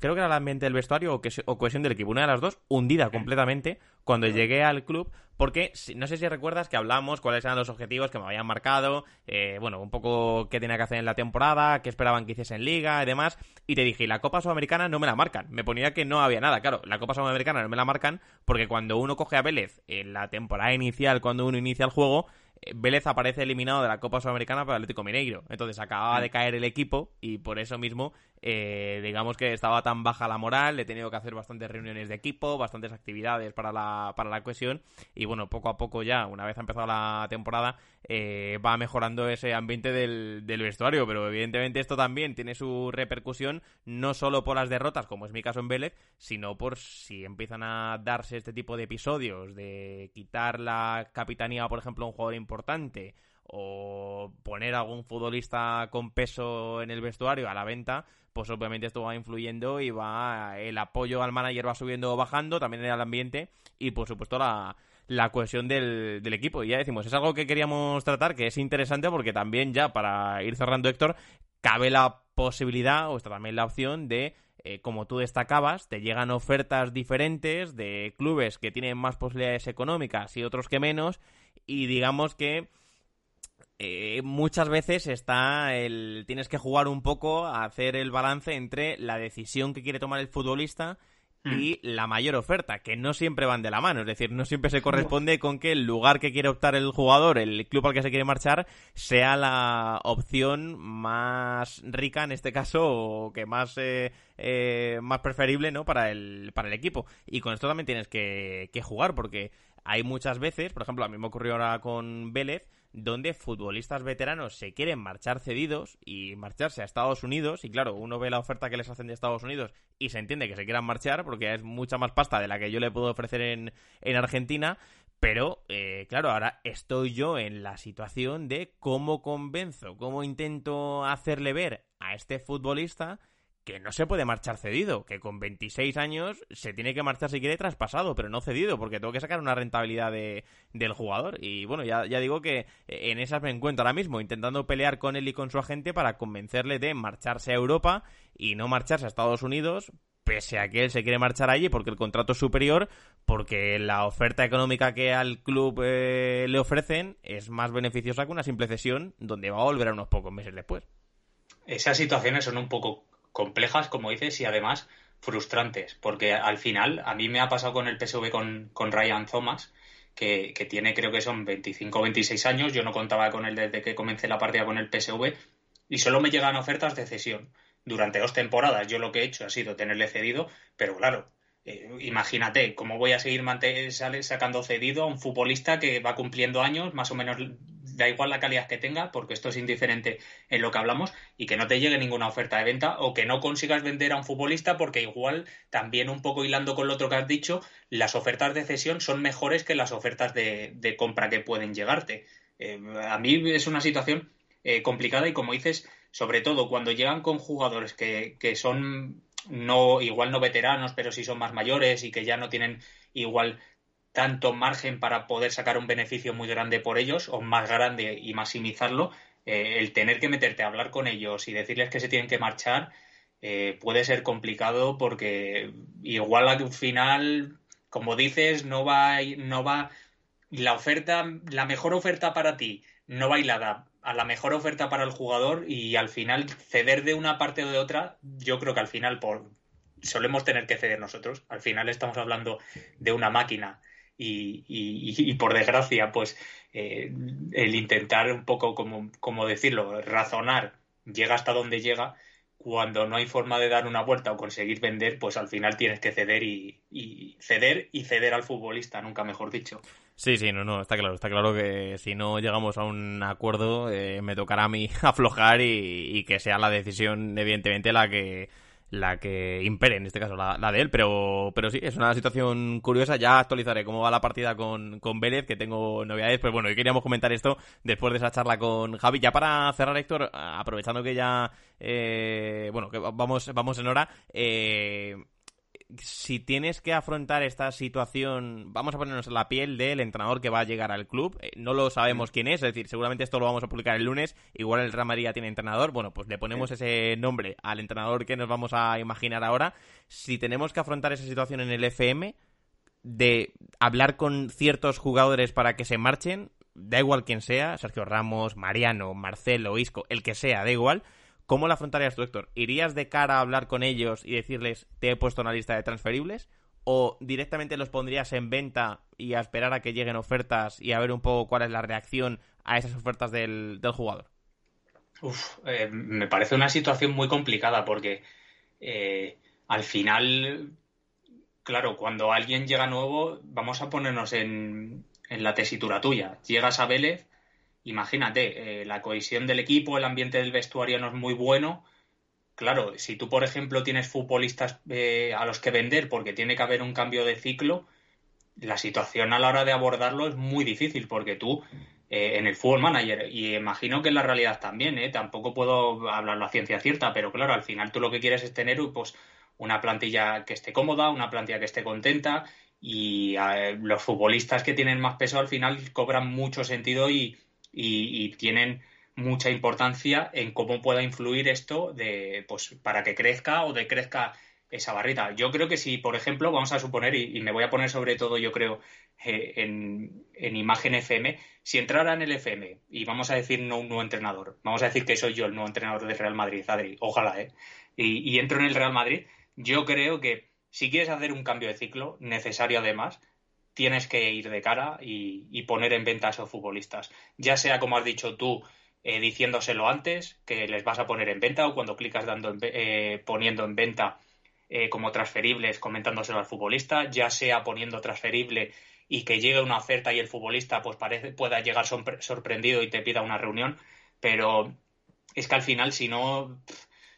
creo que era el ambiente del vestuario o, cohesión del equipo, una de las dos, hundida completamente cuando llegué al club, porque no sé si recuerdas que hablamos cuáles eran los objetivos que me habían marcado, eh, bueno, un poco qué tenía que hacer en la temporada, qué esperaban que hiciese en liga y demás, y te dije, la Copa Sudamericana no me la marcan, me ponía que no había nada, claro, la Copa Sudamericana no me la marcan porque cuando uno coge a Vélez en la temporada inicial, cuando uno inicia el juego, Vélez aparece eliminado de la Copa Sudamericana por Atlético Mineiro. Entonces acababa de caer el equipo y por eso mismo, eh, digamos que estaba tan baja la moral. He tenido que hacer bastantes reuniones de equipo, bastantes actividades para la, para la cohesión. Y bueno, poco a poco ya, una vez ha empezado la temporada, eh, va mejorando ese ambiente del, del vestuario. Pero evidentemente esto también tiene su repercusión, no solo por las derrotas, como es mi caso en Vélez, sino por si empiezan a darse este tipo de episodios de quitar la capitanía, por ejemplo, a un jugador importante o poner algún futbolista con peso en el vestuario a la venta, pues obviamente esto va influyendo y va el apoyo al manager va subiendo o bajando, también en el ambiente y por supuesto la, la cohesión del, del, equipo. Y ya decimos, es algo que queríamos tratar, que es interesante porque también ya para ir cerrando Héctor, cabe la posibilidad o está también la opción de eh, como tú destacabas, te llegan ofertas diferentes de clubes que tienen más posibilidades económicas y otros que menos, y digamos que eh, muchas veces está el tienes que jugar un poco a hacer el balance entre la decisión que quiere tomar el futbolista Mm. y la mayor oferta, que no siempre van de la mano, es decir, no siempre se corresponde con que el lugar que quiere optar el jugador, el club al que se quiere marchar, sea la opción más rica en este caso o que más eh, eh, más preferible, ¿no? Para el para el equipo. Y con esto también tienes que, que jugar porque hay muchas veces, por ejemplo, a mí me ocurrió ahora con Vélez, donde futbolistas veteranos se quieren marchar cedidos y marcharse a Estados Unidos. Y claro, uno ve la oferta que les hacen de Estados Unidos y se entiende que se quieran marchar porque es mucha más pasta de la que yo le puedo ofrecer en, en Argentina, pero eh, claro, ahora estoy yo en la situación de cómo convenzo, cómo intento hacerle ver a este futbolista que no se puede marchar cedido, que con 26 años se tiene que marchar si quiere traspasado, pero no cedido, porque tengo que sacar una rentabilidad de, del jugador. Y bueno, ya, ya digo que en esas me encuentro ahora mismo, intentando pelear con él y con su agente para convencerle de marcharse a Europa y no marcharse a Estados Unidos, pese a que él se quiere marchar allí porque el contrato es superior, porque la oferta económica que al club eh, le ofrecen es más beneficiosa que una simple cesión donde va a volver a unos pocos meses después. Esas situaciones son un poco complejas, como dices, y además frustrantes, porque al final a mí me ha pasado con el PSV con, con Ryan Thomas, que, que, tiene creo que son 25 o 26 años, yo no contaba con él desde que comencé la partida con el PSV, y solo me llegan ofertas de cesión. Durante dos temporadas yo lo que he hecho ha sido tenerle cedido, pero claro, eh, imagínate cómo voy a seguir sacando cedido a un futbolista que va cumpliendo años, más o menos da igual la calidad que tenga, porque esto es indiferente en lo que hablamos, y que no te llegue ninguna oferta de venta o que no consigas vender a un futbolista, porque igual, también un poco hilando con lo otro que has dicho, las ofertas de cesión son mejores que las ofertas de, compra que pueden llegarte. Eh, a mí es una situación eh, complicada y como dices, sobre todo cuando llegan con jugadores que, que son no igual no veteranos, pero sí son más mayores y que ya no tienen igual tanto margen para poder sacar un beneficio muy grande por ellos o más grande y maximizarlo, eh, el tener que meterte a hablar con ellos y decirles que se tienen que marchar eh, puede ser complicado porque igual al final, como dices, no va, no va la oferta, la mejor oferta para ti no va hilada a la mejor oferta para el jugador y al final ceder de una parte o de otra, yo creo que al final por solemos tener que ceder nosotros. Al final estamos hablando de una máquina y, por desgracia, pues eh, el intentar un poco, como, como decirlo, razonar, llega hasta donde llega. Cuando no hay forma de dar una vuelta o conseguir vender, pues al final tienes que ceder y, y ceder y ceder al futbolista, nunca mejor dicho. Sí, sí, no, no, está claro, está claro que si no llegamos a un acuerdo, eh, me tocará a mí aflojar y, que sea la decisión, evidentemente, la que la que impere, en este caso, la, de él, pero, pero sí, es una situación curiosa, ya actualizaré cómo va la partida con, con Vélez, que tengo novedades, pero bueno, hoy queríamos comentar esto después de esa charla con Javi, ya para cerrar, Héctor, aprovechando que ya, eh, bueno, que vamos, vamos en hora, eh, si tienes que afrontar esta situación, vamos a ponernos en la piel del entrenador que va a llegar al club, eh, no lo sabemos quién es, es decir, seguramente esto lo vamos a publicar el lunes, igual el Real Madrid tiene entrenador, bueno, pues le ponemos ese nombre al entrenador que nos vamos a imaginar ahora, si tenemos que afrontar esa situación en el FM, de hablar con ciertos jugadores para que se marchen, da igual quién sea, Sergio Ramos, Mariano, Marcelo, Isco, el que sea, da igual, ¿Cómo la afrontarías tú, Héctor? ¿Irías de cara a hablar con ellos y decirles, te he puesto una lista de transferibles? ¿O directamente los pondrías en venta y a esperar a que lleguen ofertas y a ver un poco cuál es la reacción a esas ofertas del, jugador? Uf, eh, me parece una situación muy complicada porque eh, al final, claro, cuando alguien llega nuevo, vamos a ponernos en, en la tesitura tuya. Llegas a Vélez imagínate, eh, la cohesión del equipo, el ambiente del vestuario no es muy bueno. Claro, si tú, por ejemplo, tienes futbolistas eh, a los que vender porque tiene que haber un cambio de ciclo, la situación a la hora de abordarlo es muy difícil porque tú eh, en el fútbol manager, y imagino que en la realidad también, tampoco puedo hablar la ciencia cierta, pero claro, al final tú lo que quieres es tener pues, una plantilla que esté cómoda, una plantilla que esté contenta y los futbolistas que tienen más peso al final cobran mucho sentido y, y, tienen mucha importancia en cómo pueda influir esto de, pues, para que crezca o decrezca esa barrita. Yo creo que si, por ejemplo, vamos a suponer, y, me voy a poner sobre todo, yo creo, eh, en, imagen FM, si entrara en el FM y vamos a decir no un nuevo entrenador, vamos a decir que soy yo el nuevo entrenador del Real Madrid, Adri, ojalá, ¿eh? Y entro en el Real Madrid, yo creo que si quieres hacer un cambio de ciclo, necesario además, tienes que ir de cara y, poner en venta a esos futbolistas. Ya sea, como has dicho tú, eh, diciéndoselo antes, que les vas a poner en venta, o cuando clicas dando eh, poniendo en venta eh, como transferibles, comentándoselo al futbolista, ya sea poniendo transferible y que llegue una oferta y el futbolista pues parece, pueda llegar sorprendido y te pida una reunión, pero es que al final si no,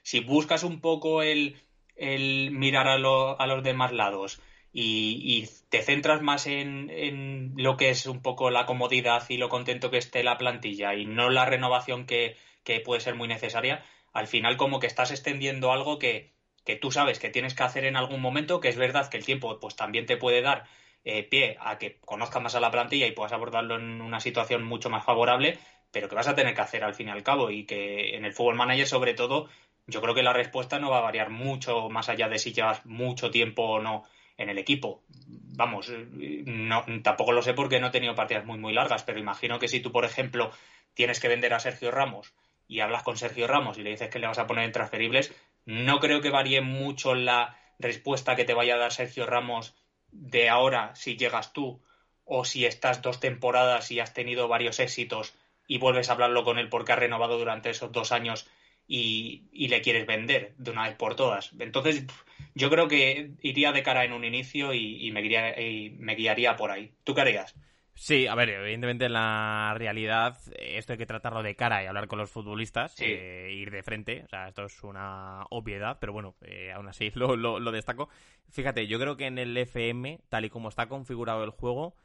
si buscas un poco el, el mirar a, a los demás lados, y, te centras más en, lo que es un poco la comodidad y lo contento que esté la plantilla y no la renovación que, puede ser muy necesaria, al final como que estás extendiendo algo que, tú sabes que tienes que hacer en algún momento, que es verdad que el tiempo pues también te puede dar eh, pie a que conozcas más a la plantilla y puedas abordarlo en una situación mucho más favorable, pero que vas a tener que hacer al fin y al cabo y que en el fútbol manager sobre todo yo creo que la respuesta no va a variar mucho más allá de si llevas mucho tiempo o no en el equipo. Vamos, no, tampoco lo sé porque no he tenido partidas muy, muy largas, pero imagino que si tú, por ejemplo, tienes que vender a Sergio Ramos y hablas con Sergio Ramos y le dices que le vas a poner en transferibles, no creo que varíe mucho la respuesta que te vaya a dar Sergio Ramos de ahora si llegas tú o si estás dos temporadas y has tenido varios éxitos y vuelves a hablarlo con él porque ha renovado durante esos dos años y, le quieres vender de una vez por todas. Entonces, yo creo que iría de cara en un inicio y, me, guiaría, y me guiaría por ahí. ¿Tú qué harías? Sí, a ver, evidentemente en la realidad esto hay que tratarlo de cara y hablar con los futbolistas, eh, ir de frente, o sea, esto es una obviedad, pero bueno, eh, aún así lo, lo, destaco. Fíjate, yo creo que en el FM, tal y como está configurado el juego,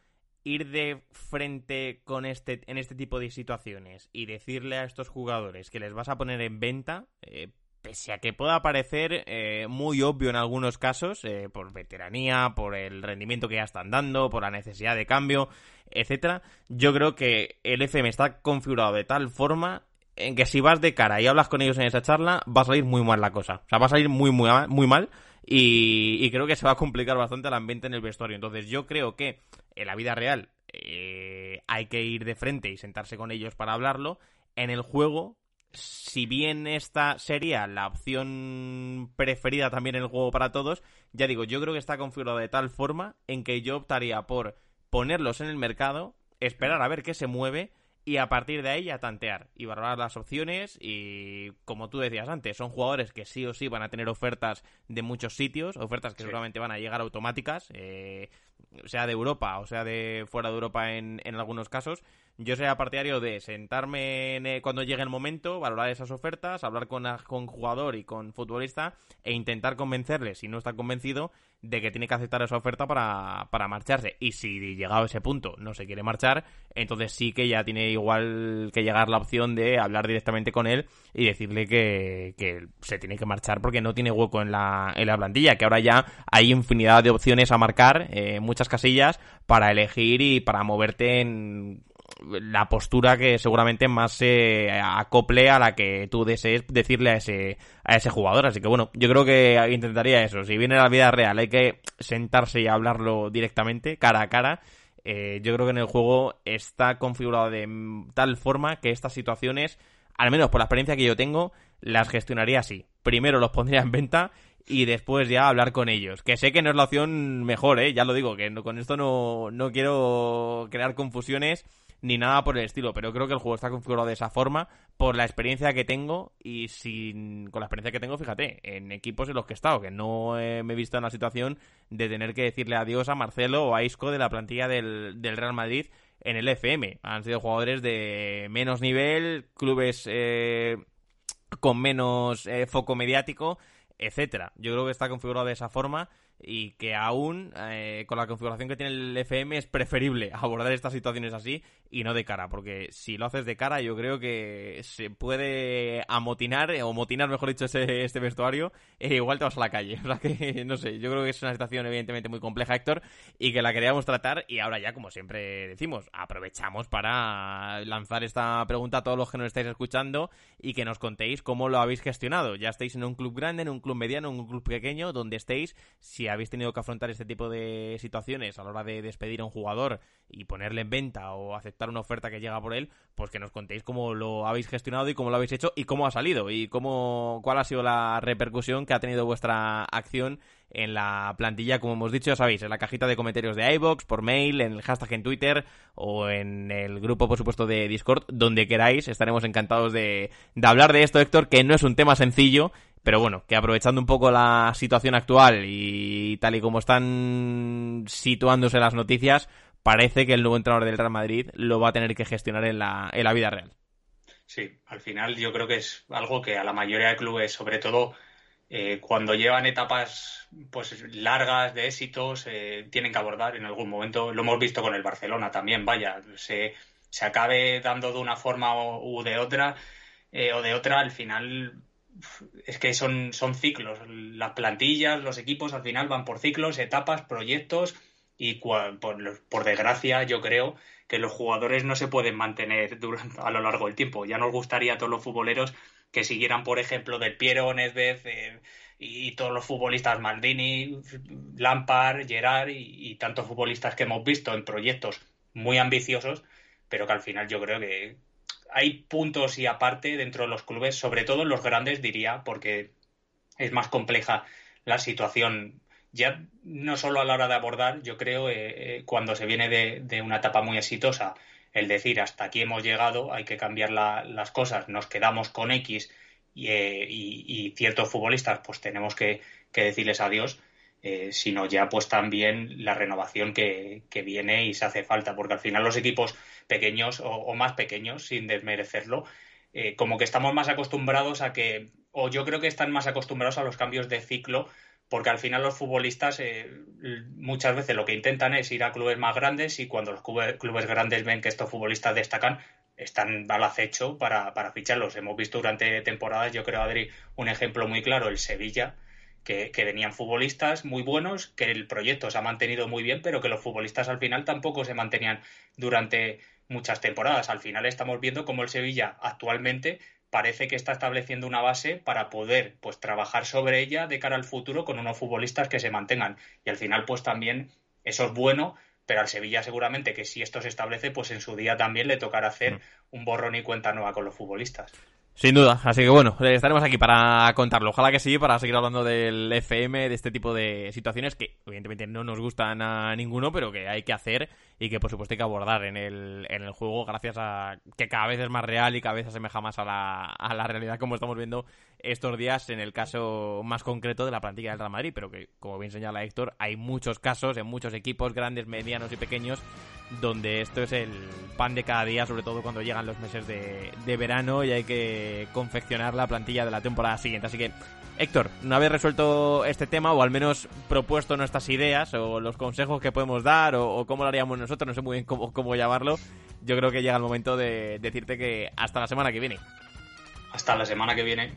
ir de frente con este, en este tipo de situaciones y decirle a estos jugadores que les vas a poner en venta, eh, pese a que pueda parecer eh, muy obvio en algunos casos, eh, por veteranía, por el rendimiento que ya están dando, por la necesidad de cambio, etcétera, yo creo que el FM está configurado de tal forma en que si vas de cara y hablas con ellos en esa charla, va a salir muy mal la cosa. O sea, va a salir muy, muy, muy mal y, creo que se va a complicar bastante el ambiente en el vestuario. Entonces yo creo que en la vida real eh, hay que ir de frente y sentarse con ellos para hablarlo. En el juego si bien esta sería la opción preferida también en el juego para todos, ya digo, yo creo que está configurado de tal forma en que yo optaría por ponerlos en el mercado, esperar a ver qué se mueve y a partir de ahí a tantear y valorar las opciones y como tú decías antes, son jugadores que sí o sí van a tener ofertas de muchos sitios, ofertas que seguramente van a llegar automáticas, eh, sea de Europa o sea de fuera de Europa en, en algunos casos yo sería partidario de sentarme eh, cuando llegue el momento, valorar esas ofertas, hablar con, con jugador y con futbolista e intentar convencerle, si no está convencido, de que tiene que aceptar esa oferta para, para marcharse. Y si llegado a ese punto no se quiere marchar, entonces sí que ya tiene igual que llegar la opción de hablar directamente con él y decirle que, que se tiene que marchar porque no tiene hueco en la, en la plantilla, que ahora ya hay infinidad de opciones a marcar, eh, muchas casillas para elegir y para moverte en la postura que seguramente más se acople a la que tú desees decirle a ese, a ese jugador. Así que bueno, yo creo que intentaría eso. Si viene la vida real, hay que sentarse y hablarlo directamente, cara a cara. Eh, yo creo que en el juego está configurado de tal forma que estas situaciones, al menos por la experiencia que yo tengo, las gestionaría así. Primero los pondría en venta y después ya hablar con ellos. Que sé que no es la opción mejor, ¿eh? Ya lo digo, que con esto no, no quiero crear confusiones ni nada por el estilo, pero creo que el juego está configurado de esa forma por la experiencia que tengo y sin con la experiencia que tengo, fíjate, en equipos en los que he estado, que no me he visto en la situación de tener que decirle adiós a Marcelo o a Isco de la plantilla del, del Real Madrid en el FM. Han sido jugadores de menos nivel, clubes eh, con menos eh, foco mediático, etcétera. Yo creo que está configurado de esa forma y que aún eh, con la configuración que tiene el FM es preferible abordar estas situaciones así y no de cara, porque si lo haces de cara yo creo que se puede amotinar, o motinar mejor dicho ese, este vestuario, e igual te vas a la calle. O sea que, no sé, yo creo que es una situación evidentemente muy compleja, Héctor, y que la queríamos tratar y ahora ya, como siempre decimos, aprovechamos para lanzar esta pregunta a todos los que nos estáis escuchando y que nos contéis cómo lo habéis gestionado. Ya estáis en un club grande, en un club mediano, en un club pequeño, donde estéis, si habéis tenido que afrontar este tipo de situaciones a la hora de despedir a un jugador y ponerle en venta o aceptar una oferta que llega por él, pues que nos contéis cómo lo habéis gestionado y cómo lo habéis hecho y cómo ha salido y cómo cuál ha sido la repercusión que ha tenido vuestra acción en la plantilla, como hemos dicho, ya sabéis, en la cajita de comentarios de iBox, por mail, en el hashtag en Twitter o en el grupo, por supuesto, de Discord, donde queráis. Estaremos encantados de, de hablar de esto, Héctor, que no es un tema sencillo pero bueno, que aprovechando un poco la situación actual y tal y como están situándose las noticias, parece que el nuevo entrenador del Real Madrid lo va a tener que gestionar en la, en la vida real. Sí, al final yo creo que es algo que a la mayoría de clubes, sobre todo eh, cuando llevan etapas pues largas de éxitos, eh, tienen que abordar en algún momento. Lo hemos visto con el Barcelona también, vaya, se, se acabe dando de una forma u de otra, eh, o de otra, al final es que son, son ciclos. Las plantillas, los equipos al final van por ciclos, etapas, proyectos y por, desgracia yo creo que los jugadores no se pueden mantener durante, a lo largo del tiempo. Ya nos gustaría a todos los futboleros que siguieran, por ejemplo, del Piero, Nedved eh, y, todos los futbolistas Maldini, Lampard, Gerard y, y tantos futbolistas que hemos visto en proyectos muy ambiciosos, pero que al final yo creo que, hay puntos y aparte dentro de los clubes, sobre todo en los grandes, diría, porque es más compleja la situación. Ya no solo a la hora de abordar, yo creo, eh, eh, cuando se viene de, una etapa muy exitosa, el decir hasta aquí hemos llegado, hay que cambiar las cosas, nos quedamos con X eh, y, ciertos futbolistas, pues tenemos que, decirles adiós. eh, sino ya pues también la renovación que, viene y se hace falta, porque al final los equipos pequeños o, más pequeños, sin desmerecerlo, eh, como que estamos más acostumbrados a que, o yo creo que están más acostumbrados a los cambios de ciclo, porque al final los futbolistas eh, muchas veces lo que intentan es ir a clubes más grandes y cuando los clubes, grandes ven que estos futbolistas destacan, están al acecho para, para ficharlos. Hemos visto durante temporadas, yo creo, Adri, un ejemplo muy claro, el Sevilla, que, venían futbolistas muy buenos, que el proyecto se ha mantenido muy bien, pero que los futbolistas al final tampoco se mantenían durante muchas temporadas. Al final estamos viendo cómo el Sevilla actualmente parece que está estableciendo una base para poder pues trabajar sobre ella de cara al futuro con unos futbolistas que se mantengan. Y al final, pues también eso es bueno, pero al Sevilla seguramente que si esto se establece, pues en su día también le tocará hacer mm. un borrón y cuenta nueva con los futbolistas. Sin duda, así que bueno, estaremos aquí para contarlo. Ojalá que sí, para seguir hablando del FM, de este tipo de situaciones que evidentemente no nos gustan a ninguno, pero que hay que hacer y que por supuesto hay que abordar en el, en el juego gracias a que cada vez es más real y cada vez se asemeja más a la, a la realidad como estamos viendo estos días en el caso más concreto de la plantilla del Real Madrid, pero que como bien señala Héctor, hay muchos casos en muchos equipos grandes, medianos y pequeños donde esto es el pan de cada día, sobre todo cuando llegan los meses de, verano y hay que confeccionar la plantilla de la temporada siguiente. Así que, Héctor, una vez resuelto este tema, o al menos propuesto nuestras ideas, o los consejos que podemos dar, o, cómo lo haríamos nosotros, no sé muy bien cómo, cómo llamarlo, yo creo que llega el momento de decirte que hasta la semana que viene. Hasta la semana que viene.